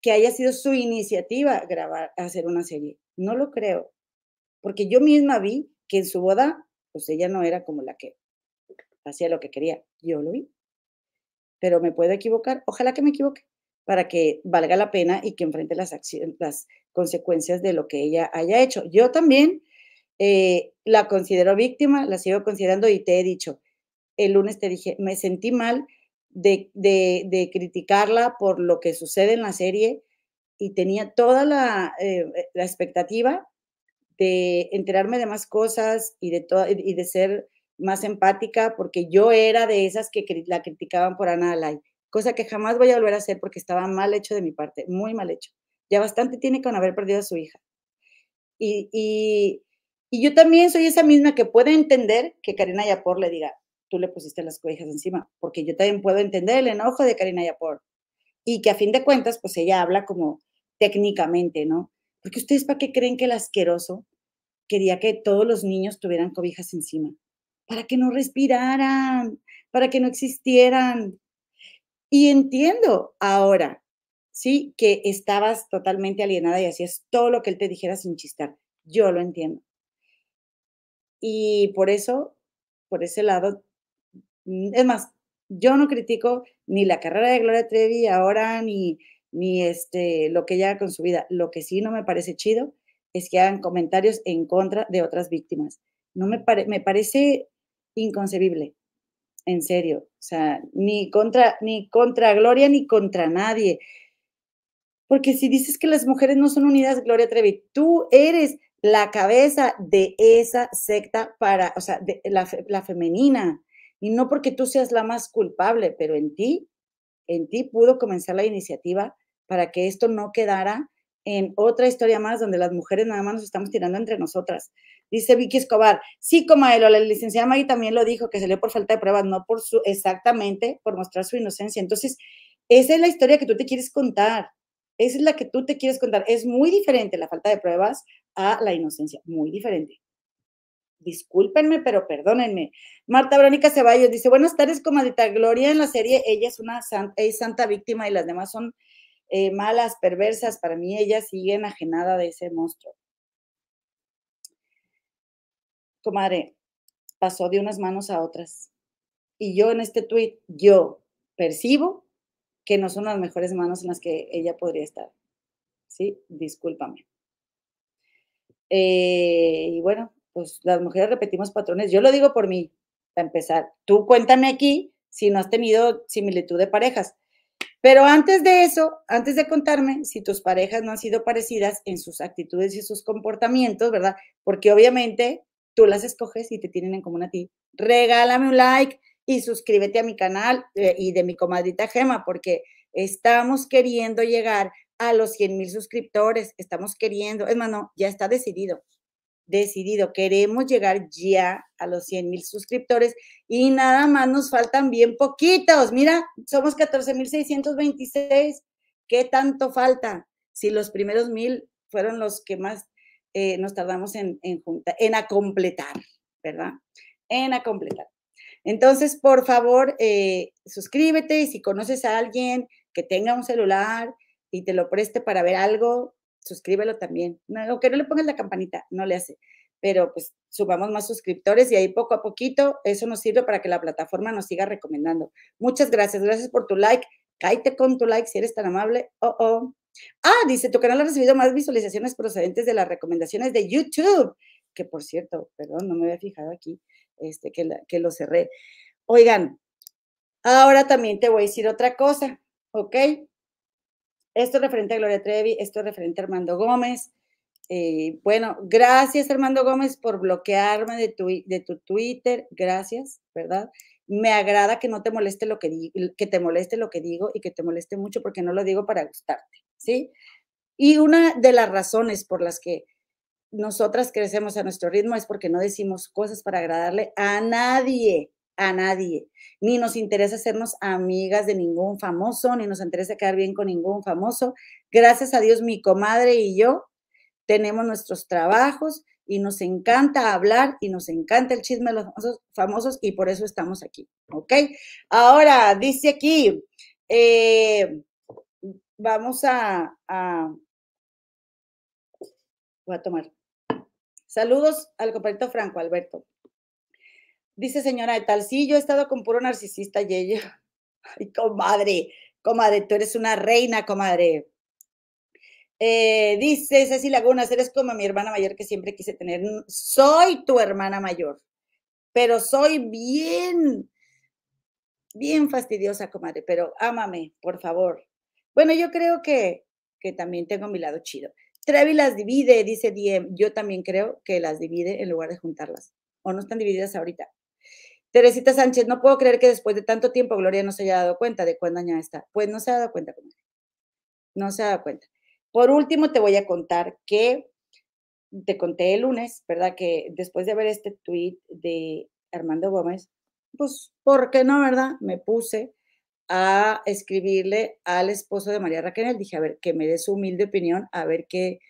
que haya sido su iniciativa grabar, hacer una serie. No lo creo, porque yo misma vi que en su boda, pues ella no era como la que hacía lo que quería. Yo lo vi. Pero me puedo equivocar, ojalá que me equivoque, para que valga la pena y que enfrente las, consecuencias de lo que ella haya hecho. Yo también eh, la considero víctima, la sigo considerando y te he dicho, el lunes te dije, me sentí mal de, criticarla por lo que sucede en la serie y tenía toda la, eh, la expectativa de enterarme de más cosas y de, ser más empática, porque yo era de esas que la criticaban por Ana Alay. cosa que jamás voy a volver a hacer porque estaba mal hecho de mi parte, muy mal hecho. Ya bastante tiene con haber perdido a su hija. Y, y yo también soy esa misma que puede entender que Karina Yapor le diga, tú le pusiste las cobijas encima, porque yo también puedo entender el enojo de Karina Yapor. Y que a fin de cuentas, pues ella habla como técnicamente, ¿no? Porque ustedes, ¿para qué creen que el asqueroso quería que todos los niños tuvieran cobijas encima? Para que no respiraran, para que no existieran. Y entiendo ahora, ¿sí? Que estabas totalmente alienada y hacías todo lo que él te dijera sin chistar. Yo lo entiendo. Y por eso, por ese lado, es más, yo no critico ni la carrera de Gloria Trevi ahora, ni, ni este, lo que ella haga con su vida. Lo que sí no me parece chido es que hagan comentarios en contra de otras víctimas. No me, me parece inconcebible, en serio. O sea, ni contra, ni contra Gloria ni contra nadie. Porque si dices que las mujeres no son unidas, Gloria Trevi, tú eres la cabeza de esa secta para, o sea, de la, la femenina. Y no porque tú seas la más culpable, pero en ti, en ti pudo comenzar la iniciativa para que esto no quedara en otra historia más donde las mujeres nada más nos estamos tirando entre nosotras. Dice Vicky Escobar, sí, como él, la licenciada Maggie también lo dijo, que salió por falta de pruebas, no por su, exactamente, por mostrar su inocencia. Entonces, esa es la historia que tú te quieres contar. Esa es la que tú te quieres contar. Es muy diferente la falta de pruebas a la inocencia, muy diferente discúlpenme, pero perdónenme. Marta Verónica Ceballos dice, buenas tardes, comadita Gloria en la serie, ella es una santa, es santa víctima y las demás son eh, malas, perversas. Para mí ella sigue enajenada de ese monstruo. Comadre, pasó de unas manos a otras. Y yo en este tuit, yo percibo que no son las mejores manos en las que ella podría estar. ¿Sí? Discúlpame. Eh, y bueno, pues las mujeres repetimos patrones. Yo lo digo por mí, para empezar. Tú cuéntame aquí si no has tenido similitud de parejas. Pero antes de eso, antes de contarme si tus parejas no han sido parecidas en sus actitudes y sus comportamientos, ¿verdad? Porque obviamente tú las escoges y te tienen en común a ti. Regálame un like y suscríbete a mi canal eh, y de mi comadrita Gema, porque estamos queriendo llegar a los 100 mil suscriptores, estamos queriendo, es no, ya está decidido decidido, queremos llegar ya a los 100 mil suscriptores y nada más nos faltan bien poquitos. Mira, somos 14 mil 626. ¿Qué tanto falta? Si los primeros mil fueron los que más eh, nos tardamos en, en, en a completar, ¿verdad? En a completar. Entonces, por favor, eh, suscríbete y si conoces a alguien que tenga un celular y te lo preste para ver algo, suscríbelo también. No, que no le pongas la campanita, no le hace. Pero pues subamos más suscriptores y ahí poco a poquito eso nos sirve para que la plataforma nos siga recomendando. Muchas gracias, gracias por tu like. Cállate con tu like si eres tan amable. Oh, oh. Ah, dice, tu canal ha recibido más visualizaciones procedentes de las recomendaciones de YouTube. Que por cierto, perdón, no me había fijado aquí, este, que, que lo cerré. Oigan, ahora también te voy a decir otra cosa, ¿ok? Esto es referente a Gloria Trevi, esto es referente a Armando Gómez. Eh, bueno, gracias Armando Gómez por bloquearme de tu, de tu Twitter, gracias, ¿verdad? Me agrada que no te moleste lo que que te moleste lo que digo y que te moleste mucho porque no lo digo para gustarte, ¿sí? Y una de las razones por las que nosotras crecemos a nuestro ritmo es porque no decimos cosas para agradarle a nadie, a nadie, ni nos interesa hacernos amigas de ningún famoso, ni nos interesa quedar bien con ningún famoso. Gracias a Dios, mi comadre y yo tenemos nuestros trabajos y nos encanta hablar y nos encanta el chisme de los famosos, y por eso estamos aquí, ¿ok? Ahora, dice aquí, eh, vamos a, a, voy a tomar. Saludos al compañero Franco Alberto. Dice señora de tal, sí, yo he estado con puro narcisista y ella, ay, comadre, comadre, tú eres una reina, comadre. Eh, dice Ceci Lagunas, eres como mi hermana mayor que siempre quise tener. Soy tu hermana mayor, pero soy bien, bien fastidiosa, comadre, pero ámame, por favor. Bueno, yo creo que, que también tengo mi lado chido. Trevi las divide, dice Diem. Yo también creo que las divide en lugar de juntarlas. O no están divididas ahorita. Teresita Sánchez, no puedo creer que después de tanto tiempo Gloria no se haya dado cuenta de cuándo ya está. Pues no se ha dado cuenta, No se ha dado cuenta. Por último, te voy a contar que te conté el lunes, ¿verdad? Que después de ver este tweet de Armando Gómez, pues, ¿por qué no, verdad? Me puse a escribirle al esposo de María Raquel. Dije, a ver, que me dé su humilde opinión, a ver qué,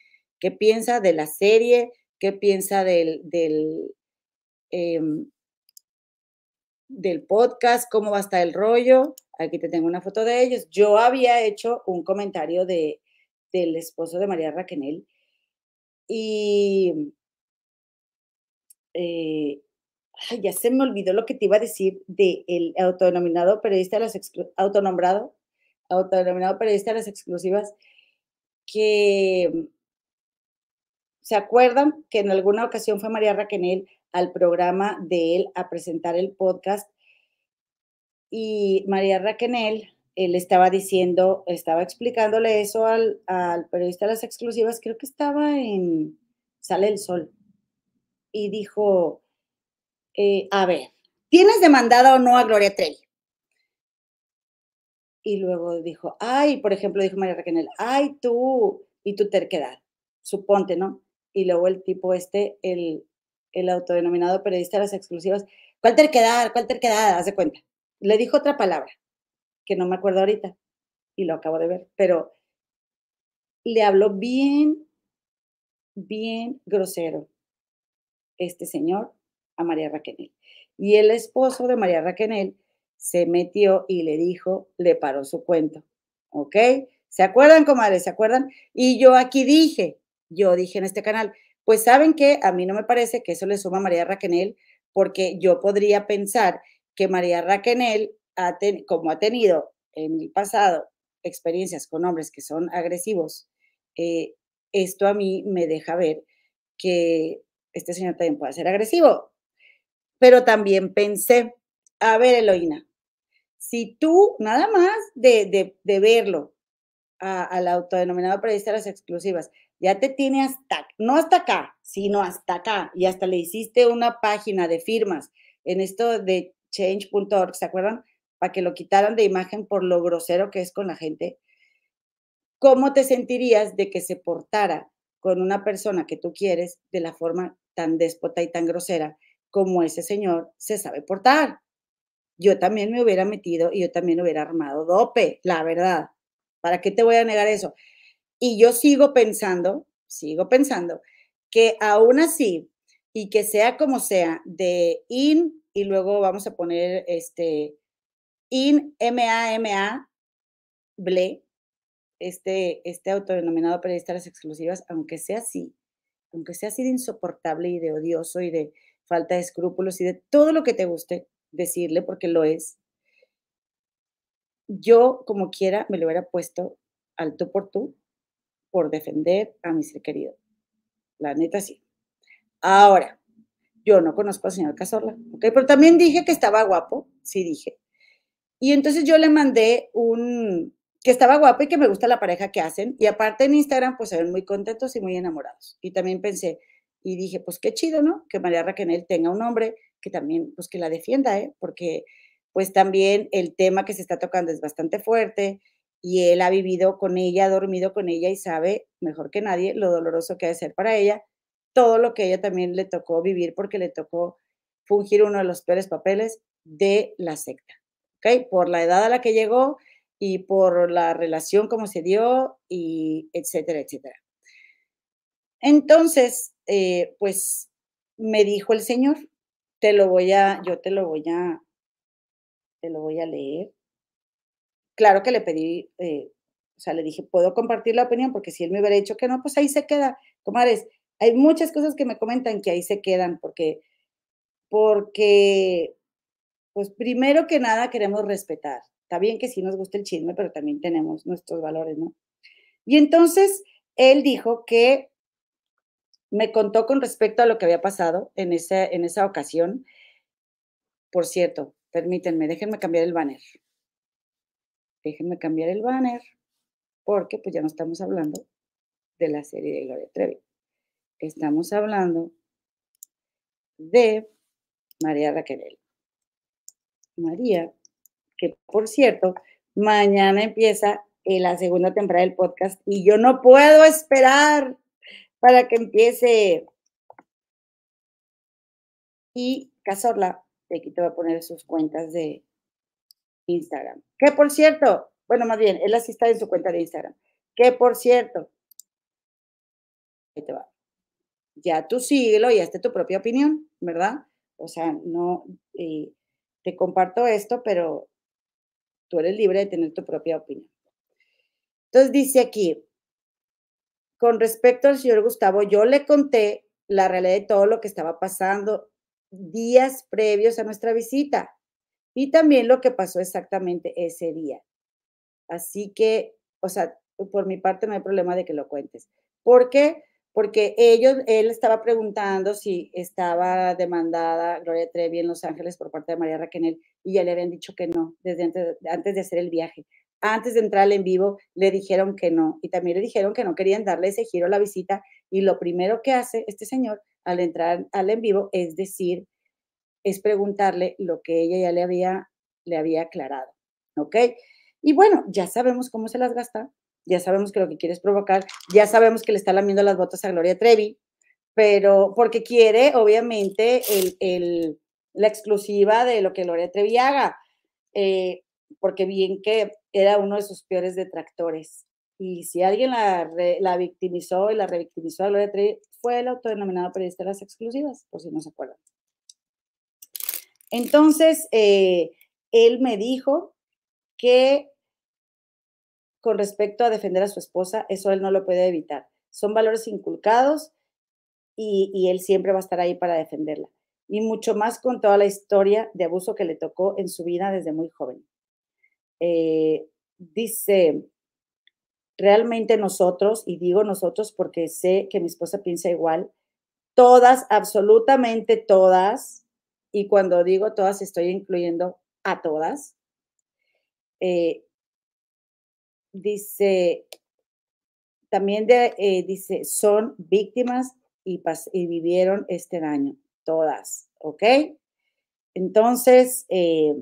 qué piensa de la serie, qué piensa del, del, em, del podcast, cómo va a estar el rollo. Aquí te tengo una foto de ellos. Yo había hecho un comentario de, del esposo de María Raquel y eh, ya se me olvidó lo que te iba a decir del el autodenominado periodista de las autonombrado, autodenominado periodista de las exclusivas, que se acuerdan que en alguna ocasión fue María Raquel al programa de él a presentar el podcast y María Raquel él estaba diciendo, estaba explicándole eso al, al periodista de las exclusivas, creo que estaba en Sale el Sol, y dijo, eh, a ver, ¿tienes demandada o no a Gloria Trevi? Y luego dijo, ay, por ejemplo, dijo María Raquel, ay, tú y tu terquedad, suponte, ¿no? Y luego el tipo este, el, el autodenominado periodista de las exclusivas, ¿cuál terquedad? ¿Cuál terquedad? Haz de cuenta. Le dijo otra palabra, que no me acuerdo ahorita, y lo acabo de ver, pero le habló bien, bien grosero este señor a María Raquel. Y el esposo de María Raquel se metió y le dijo, le paró su cuento. ¿Ok? ¿Se acuerdan, comadres? ¿Se acuerdan? Y yo aquí dije, yo dije en este canal, pues saben que a mí no me parece que eso le suma a María Raquel, porque yo podría pensar que María Raquel, ha como ha tenido en el pasado experiencias con hombres que son agresivos, eh, esto a mí me deja ver que este señor también puede ser agresivo. Pero también pensé, a ver, Eloína, si tú nada más de, verlo al autodenominado periodista de las exclusivas, ya te tiene hasta, no hasta acá, sino hasta acá, y hasta le hiciste una página de firmas en esto de change.org, ¿se acuerdan? Para que lo quitaran de imagen por lo grosero que es con la gente. ¿Cómo te sentirías de que se portara con una persona que tú quieres de la forma tan déspota y tan grosera como ese señor se sabe portar. Yo también me hubiera metido y yo también hubiera armado dope, la verdad. ¿Para qué te voy a negar eso? Y yo sigo pensando, sigo pensando que aún así, y que sea como sea, de in, y luego vamos a poner este in M-A-M-A, ble, este, este autodenominado periodista de las exclusivas, aunque sea así, aunque sea así de insoportable y de odioso y de falta de escrúpulos y de todo lo que te guste decirle, porque lo es, yo como quiera me lo hubiera puesto al tú por tú por defender a mi ser querido. La neta sí. Ahora, yo no conozco al señor Cazorla, ¿ok? Pero también dije que estaba guapo, sí dije. Y entonces yo le mandé un, que estaba guapo y que me gusta la pareja que hacen. Y aparte en Instagram, pues se ven muy contentos y muy enamorados. Y también pensé, y dije, pues qué chido, ¿no? Que María Raquel tenga un hombre que también, pues que la defienda, ¿eh? Porque pues también el tema que se está tocando es bastante fuerte y él ha vivido con ella, ha dormido con ella y sabe mejor que nadie lo doloroso que ha de ser para ella, todo lo que ella también le tocó vivir porque le tocó fungir uno de los peores papeles de la secta, ¿ok? Por la edad a la que llegó y por la relación como se dio y etcétera, etcétera. Entonces, eh, pues me dijo el Señor, te lo voy a, yo te lo voy a, te lo voy a leer. Claro que le pedí, eh, o sea, le dije, puedo compartir la opinión, porque si él me hubiera dicho que no, pues ahí se queda. Comadres, hay muchas cosas que me comentan que ahí se quedan, porque, porque, pues primero que nada queremos respetar. Está bien que sí nos guste el chisme, pero también tenemos nuestros valores, ¿no? Y entonces él dijo que me contó con respecto a lo que había pasado en esa, en esa ocasión. Por cierto, permítanme, déjenme cambiar el banner. Déjenme cambiar el banner porque pues ya no estamos hablando de la serie de Gloria Trevi. Estamos hablando de María Raquel. María, que por cierto, mañana empieza la segunda temporada del podcast y yo no puedo esperar para que empiece. Y Cazorla, aquí te voy a poner sus cuentas de Instagram. Que por cierto, bueno, más bien, él así está en su cuenta de Instagram. Que por cierto, ahí te va. Ya tú síguelo y hazte tu propia opinión, ¿verdad? O sea, no, eh, te comparto esto, pero tú eres libre de tener tu propia opinión. Entonces dice aquí, con respecto al señor Gustavo, yo le conté la realidad de todo lo que estaba pasando días previos a nuestra visita y también lo que pasó exactamente ese día. Así que, o sea, por mi parte no hay problema de que lo cuentes. ¿Por qué? Porque ellos, él estaba preguntando si estaba demandada Gloria Trevi en Los Ángeles por parte de María Raquel y ya le habían dicho que no, desde antes, antes de hacer el viaje. Antes de entrar en vivo, le dijeron que no. Y también le dijeron que no querían darle ese giro a la visita. Y lo primero que hace este señor al entrar al en vivo es decir, es preguntarle lo que ella ya le había, le había aclarado. ¿Ok? Y bueno, ya sabemos cómo se las gasta, ya sabemos que lo que quiere es provocar, ya sabemos que le está lamiendo las botas a Gloria Trevi, pero porque quiere, obviamente, el, la exclusiva de lo que Gloria Trevi haga, eh, porque bien que era uno de sus peores detractores. Y si alguien la, la victimizó y la revictimizó a Gloria Trevi, fue el autodenominado periodista de las exclusivas, por si no se acuerdan. Entonces, eh, él me dijo que con respecto a defender a su esposa, eso él no lo puede evitar. Son valores inculcados y, él siempre va a estar ahí para defenderla. Y mucho más con toda la historia de abuso que le tocó en su vida desde muy joven. Eh, dice, realmente nosotros, y digo nosotros porque sé que mi esposa piensa igual, todas, absolutamente todas, y cuando digo todas estoy incluyendo a todas, eh, dice, también eh, dice, son víctimas y, vivieron este daño, todas, ¿ok? Entonces, eh,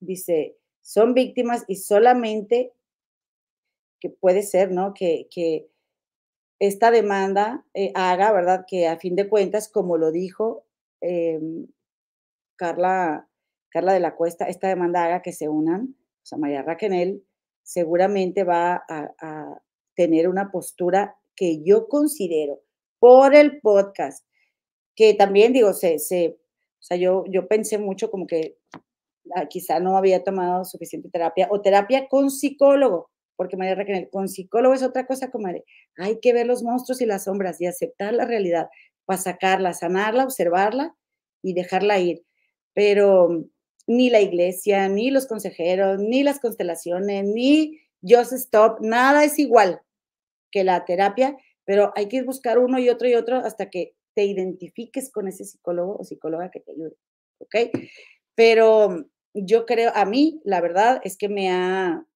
dice, son víctimas y solamente que puede ser, ¿no? Que, esta demanda haga, ¿verdad? Que a fin de cuentas, como lo dijo Carla, Carla de la Cuesta, esta demanda haga que se unan, o sea, María Raquel seguramente va a, tener una postura que yo considero por el podcast, que también digo, se, se, o sea, yo, yo pensé mucho como que ah, quizá no había tomado suficiente terapia o terapia con psicólogo, porque María Raquel, con psicólogo es otra cosa, comadre. Hay que ver los monstruos y las sombras y aceptar la realidad para sacarla, sanarla, observarla y dejarla ir. Pero ni la iglesia, ni los consejeros, ni las constelaciones, ni Just Stop, nada es igual que la terapia, pero hay que buscar uno y otro y otro hasta que te identifiques con ese psicólogo o psicóloga que te ayude, ¿ok? Pero yo creo, a mí, la verdad es que me ha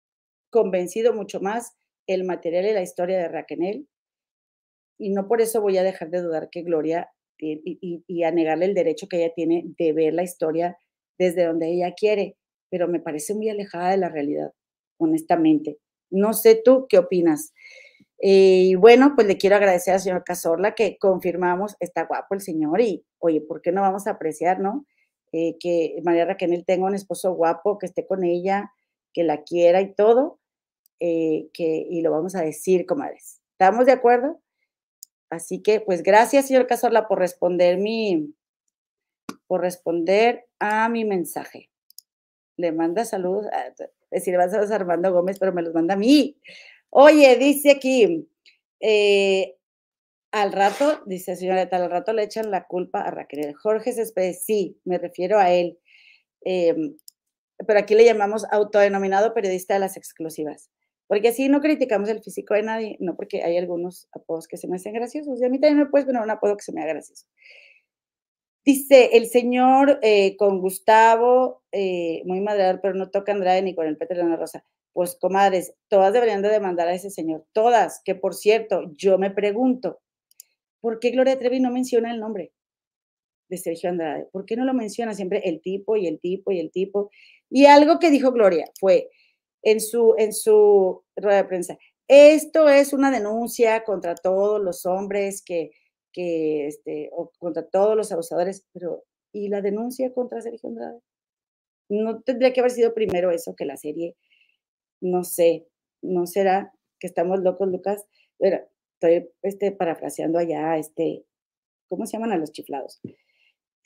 convencido mucho más el material y la historia de Raquel, y no por eso voy a dejar de dudar que Gloria y, y a negarle el derecho que ella tiene de ver la historia desde donde ella quiere, pero me parece muy alejada de la realidad, honestamente. No sé tú qué opinas. Eh, y bueno, pues le quiero agradecer al señor Cazorla que confirmamos, está guapo el señor y, oye, ¿por qué no vamos a apreciar, no? Eh, que María Raquel tenga un esposo guapo, que esté con ella, que la quiera y todo, eh, que, y lo vamos a decir, comadres. ¿Estamos de acuerdo? Así que, pues gracias, señor Cazorla, por responder mi, por responder a mi mensaje. Le manda saludos, a, decir, le manda saludos a Armando Gómez, pero me los manda a mí. Oye, dice aquí, eh, al rato, dice señora, al rato le echan la culpa a Raquel. Jorge Céspedes, sí, me refiero a él. Em, pero aquí le llamamos autodenominado periodista de las exclusivas. Porque así no criticamos el físico de nadie, no porque hay algunos apodos que se me hacen graciosos. Y a mí también me puedes poner un apodo que se me haga gracioso. Dice el señor eh, con Gustavo, eh, muy madreador, pero no toca Andrade ni con el Peter la Rosa. Pues, comadres, todas deberían de demandar a ese señor. Todas, que por cierto, yo me pregunto, ¿por qué Gloria Trevi no menciona el nombre? de Sergio Andrade? ¿Por qué no lo menciona siempre el tipo y el tipo y el tipo? Y algo que dijo Gloria fue en su, en su rueda de prensa, esto es una denuncia contra todos los hombres que, que este, o contra todos los abusadores, pero ¿y la denuncia contra Sergio Andrade? No tendría que haber sido primero eso que la serie, no sé, no será que estamos locos, Lucas. Estoy este, parafraseando allá, este, ¿cómo se llaman a los chiflados?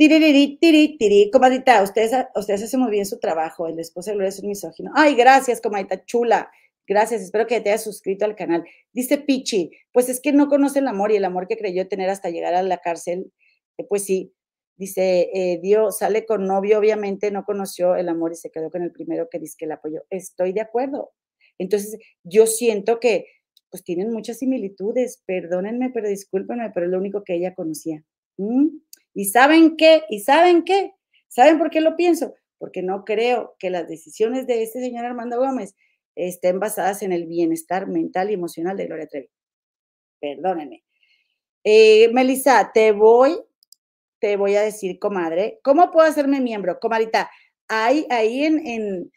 Tiriri, tiri, tiri. Comadita, ustedes, ustedes hacen muy bien su trabajo. El esposo de Gloria es un misógino. Ay, gracias, comadita, chula. Gracias, espero que te hayas suscrito al canal. Dice Pichi, pues es que no conoce el amor y el amor que creyó tener hasta llegar a la cárcel, eh, pues sí. Dice, eh, Dios sale con novio, obviamente no conoció el amor y se quedó con el primero que dice que le apoyó. Estoy de acuerdo. Entonces, yo siento que pues tienen muchas similitudes. Perdónenme, pero discúlpenme, pero es lo único que ella conocía. ¿Y saben qué? ¿Y saben qué? ¿Saben por qué lo pienso? Porque no creo que las decisiones de este señor Armando Gómez estén basadas en el bienestar mental y emocional de Gloria Trevi. Perdónenme. Eh, Melissa, te voy, te voy a decir, comadre, ¿cómo puedo hacerme miembro? Comadita, hay ahí en, en,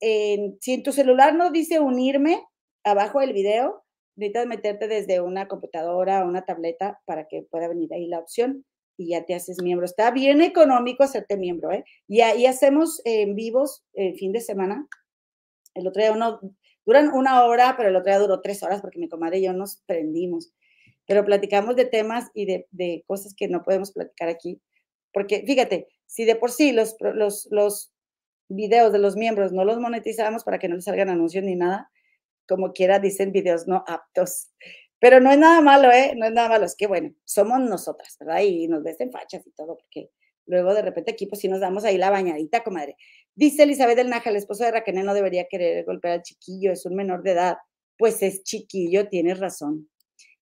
en, si en tu celular no dice unirme, abajo del video, necesitas meterte desde una computadora o una tableta para que pueda venir ahí la opción y ya te haces miembro. Está bien económico hacerte miembro, ¿eh? Y ahí hacemos en vivos el fin de semana el otro día uno, duran una hora, pero el otro día duró tres horas porque mi comadre y yo nos prendimos. Pero platicamos de temas y de, de cosas que no podemos platicar aquí. Porque fíjate, si de por sí los, los, los videos de los miembros no los monetizamos para que no les salgan anuncios ni nada, como quiera dicen videos no aptos. Pero no es nada malo, ¿eh? No es nada malo, es que bueno, somos nosotras, ¿verdad? Y nos ves en fachas y todo, porque luego de repente aquí pues sí nos damos ahí la bañadita, comadre. Dice Elizabeth del Naja, el esposo de Raquel no debería querer golpear al chiquillo, es un menor de edad. Pues es chiquillo, tienes razón.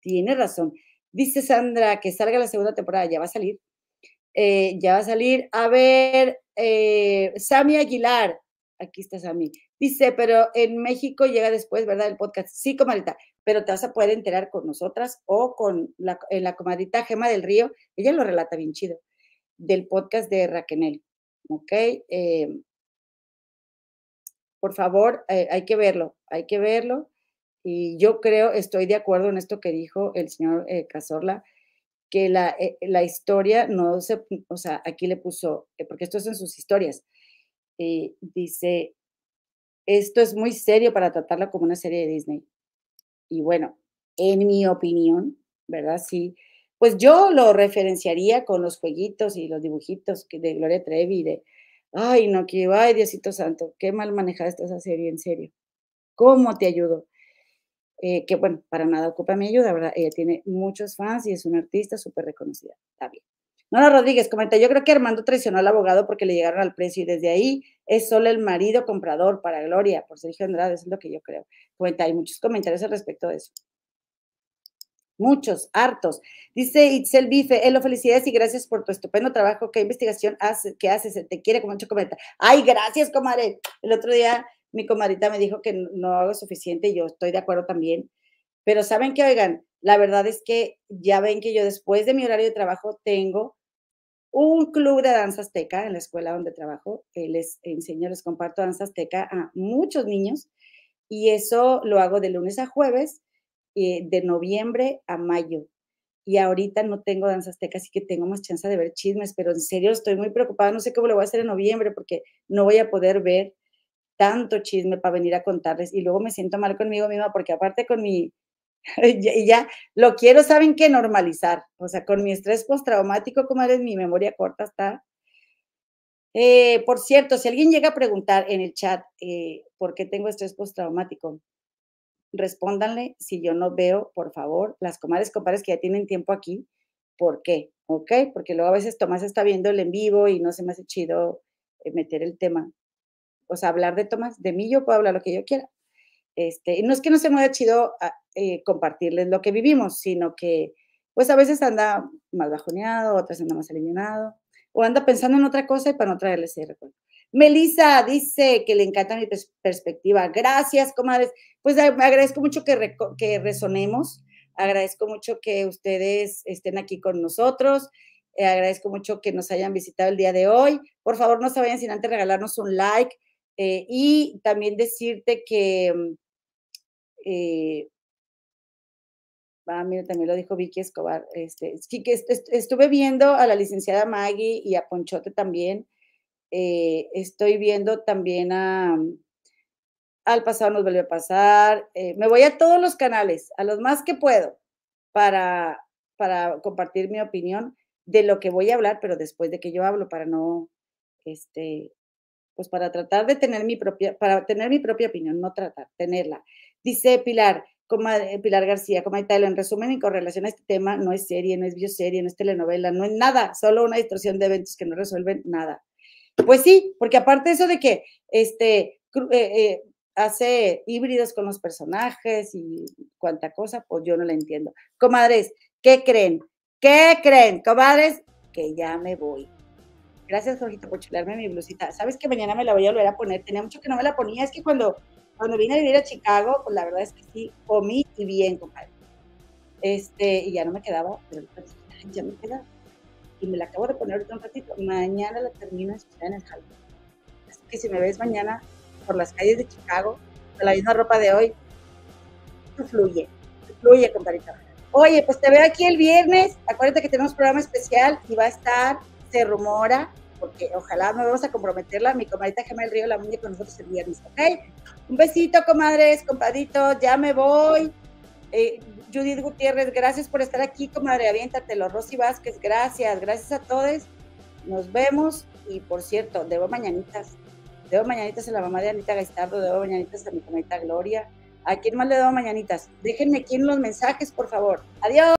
Tienes razón. Dice Sandra que salga la segunda temporada, ya va a salir. Eh, ya va a salir. A ver, eh, Sami Aguilar, aquí está Sami. Dice, pero en México llega después, ¿verdad? El podcast. Sí, comadita, pero te vas a poder enterar con nosotras o con la, en la comadita Gema del Río. Ella lo relata bien chido, del podcast de Raquel. ¿Ok? Eh, por favor, eh, hay que verlo, hay que verlo. Y yo creo, estoy de acuerdo en esto que dijo el señor eh, Cazorla, que la, eh, la, historia no se, o sea, aquí le puso, porque esto es en sus historias, dice, esto es muy serio para tratarla como una serie de Disney. Y bueno, en mi opinión, ¿verdad? Sí, pues yo lo referenciaría con los jueguitos y los dibujitos de Gloria Trevi, de Ay, no, que ay, Diosito Santo, qué mal manejada estás esa serie, en serio. ¿Cómo te ayudo? Eh, que bueno, para nada ocupa mi ayuda, ¿verdad? Ella tiene muchos fans y es una artista súper reconocida. Está bien. Nora Rodríguez comenta, yo creo que Armando traicionó al abogado porque le llegaron al precio y desde ahí es solo el marido comprador para Gloria, por Sergio Andrade, eso es lo que yo creo. Comenta, hay muchos comentarios al respecto de eso. Muchos, hartos. Dice Itzel Bife, Elo, felicidades y gracias por tu estupendo trabajo. ¿Qué investigación hace, que haces? Te quiere como mucho comenta. Ay, gracias, comadre. El otro día mi comadrita me dijo que no hago suficiente y yo estoy de acuerdo también. Pero saben que, oigan, la verdad es que ya ven que yo después de mi horario de trabajo tengo un club de danza azteca en la escuela donde trabajo. Les enseño, les comparto danza azteca a muchos niños y eso lo hago de lunes a jueves eh, de noviembre a mayo. Y ahorita no tengo danza azteca, así que tengo más chance de ver chismes, pero en serio estoy muy preocupada. No sé cómo lo voy a hacer en noviembre porque no voy a poder ver tanto chisme para venir a contarles. Y luego me siento mal conmigo misma porque aparte con mi, y ya lo quiero, ¿saben qué? Normalizar. O sea, con mi estrés postraumático, como eres, mi memoria corta está. Eh, por cierto, si alguien llega a preguntar en el chat eh, por qué tengo estrés postraumático, respóndanle si yo no veo, por favor, las comadres, compadres que ya tienen tiempo aquí, ¿por qué? ¿Ok? Porque luego a veces Tomás está viendo el en vivo y no se me hace chido eh, meter el tema. O sea, hablar de Tomás, de mí yo puedo hablar lo que yo quiera. Este, no es que no se haya chido ah, eh, compartirles lo que vivimos, sino que pues a veces anda más bajoneado, otras anda más aliviado, o anda pensando en otra cosa y para no traerles ese recuerdo. Melissa dice que le encanta mi perspectiva. Gracias, comadres. Pues agradezco mucho que, que resonemos. Agradezco mucho que ustedes estén aquí con nosotros. Eh, agradezco mucho que nos hayan visitado el día de hoy. Por favor, no se vayan sin antes regalarnos un like eh, y también decirte que... Eh, Ah, mira, también lo dijo Vicky Escobar. Este, estuve viendo a la licenciada Maggie y a Ponchote también. Eh, estoy viendo también a Al pasado nos vuelve a pasar. Eh, me voy a todos los canales, a los más que puedo, para, para compartir mi opinión de lo que voy a hablar, pero después de que yo hablo, para no, este, pues para tratar de tener mi propia, para tener mi propia opinión, no tratar, tenerla. Dice Pilar, eh, Pilar García, como tal, en resumen y con relación a este tema, no es serie, no es bioserie, no es telenovela, no es nada, solo una distorsión de eventos que no resuelven nada. Pues sí, porque aparte eso de que este, eh, eh, hace híbridos con los personajes y cuánta cosa, pues yo no la entiendo. Comadres, ¿qué creen? ¿Qué creen, comadres? Que ya me voy. Gracias, Jorgito, por chularme mi blusita. ¿Sabes que mañana me la voy a volver a poner? Tenía mucho que no me la ponía. Es que cuando cuando vine a vivir a Chicago, pues la verdad es que sí, comí y bien, compadre. Este, y ya no me quedaba, pero ya me quedaba. Y me la acabo de poner ahorita un ratito. Mañana la termino en el jardín. Así que si me ves mañana por las calles de Chicago, con la misma ropa de hoy, fluye, fluye, compadrita. Oye, pues te veo aquí el viernes. Acuérdate que tenemos programa especial y va a estar, se rumora, porque ojalá no vamos a comprometerla, mi comadita Gemma Río, la muñeca con nosotros el viernes, ¿ok? Un besito, comadres, compadito, ya me voy. Eh, Judith Gutiérrez, gracias por estar aquí, comadre, aviéntatelo. Rosy Vázquez, gracias, gracias a todos. Nos vemos y por cierto, debo mañanitas. Debo mañanitas a la mamá de Anita Gaistardo, debo mañanitas a mi comadita Gloria. ¿A quién más le debo mañanitas? Déjenme aquí en los mensajes, por favor. Adiós.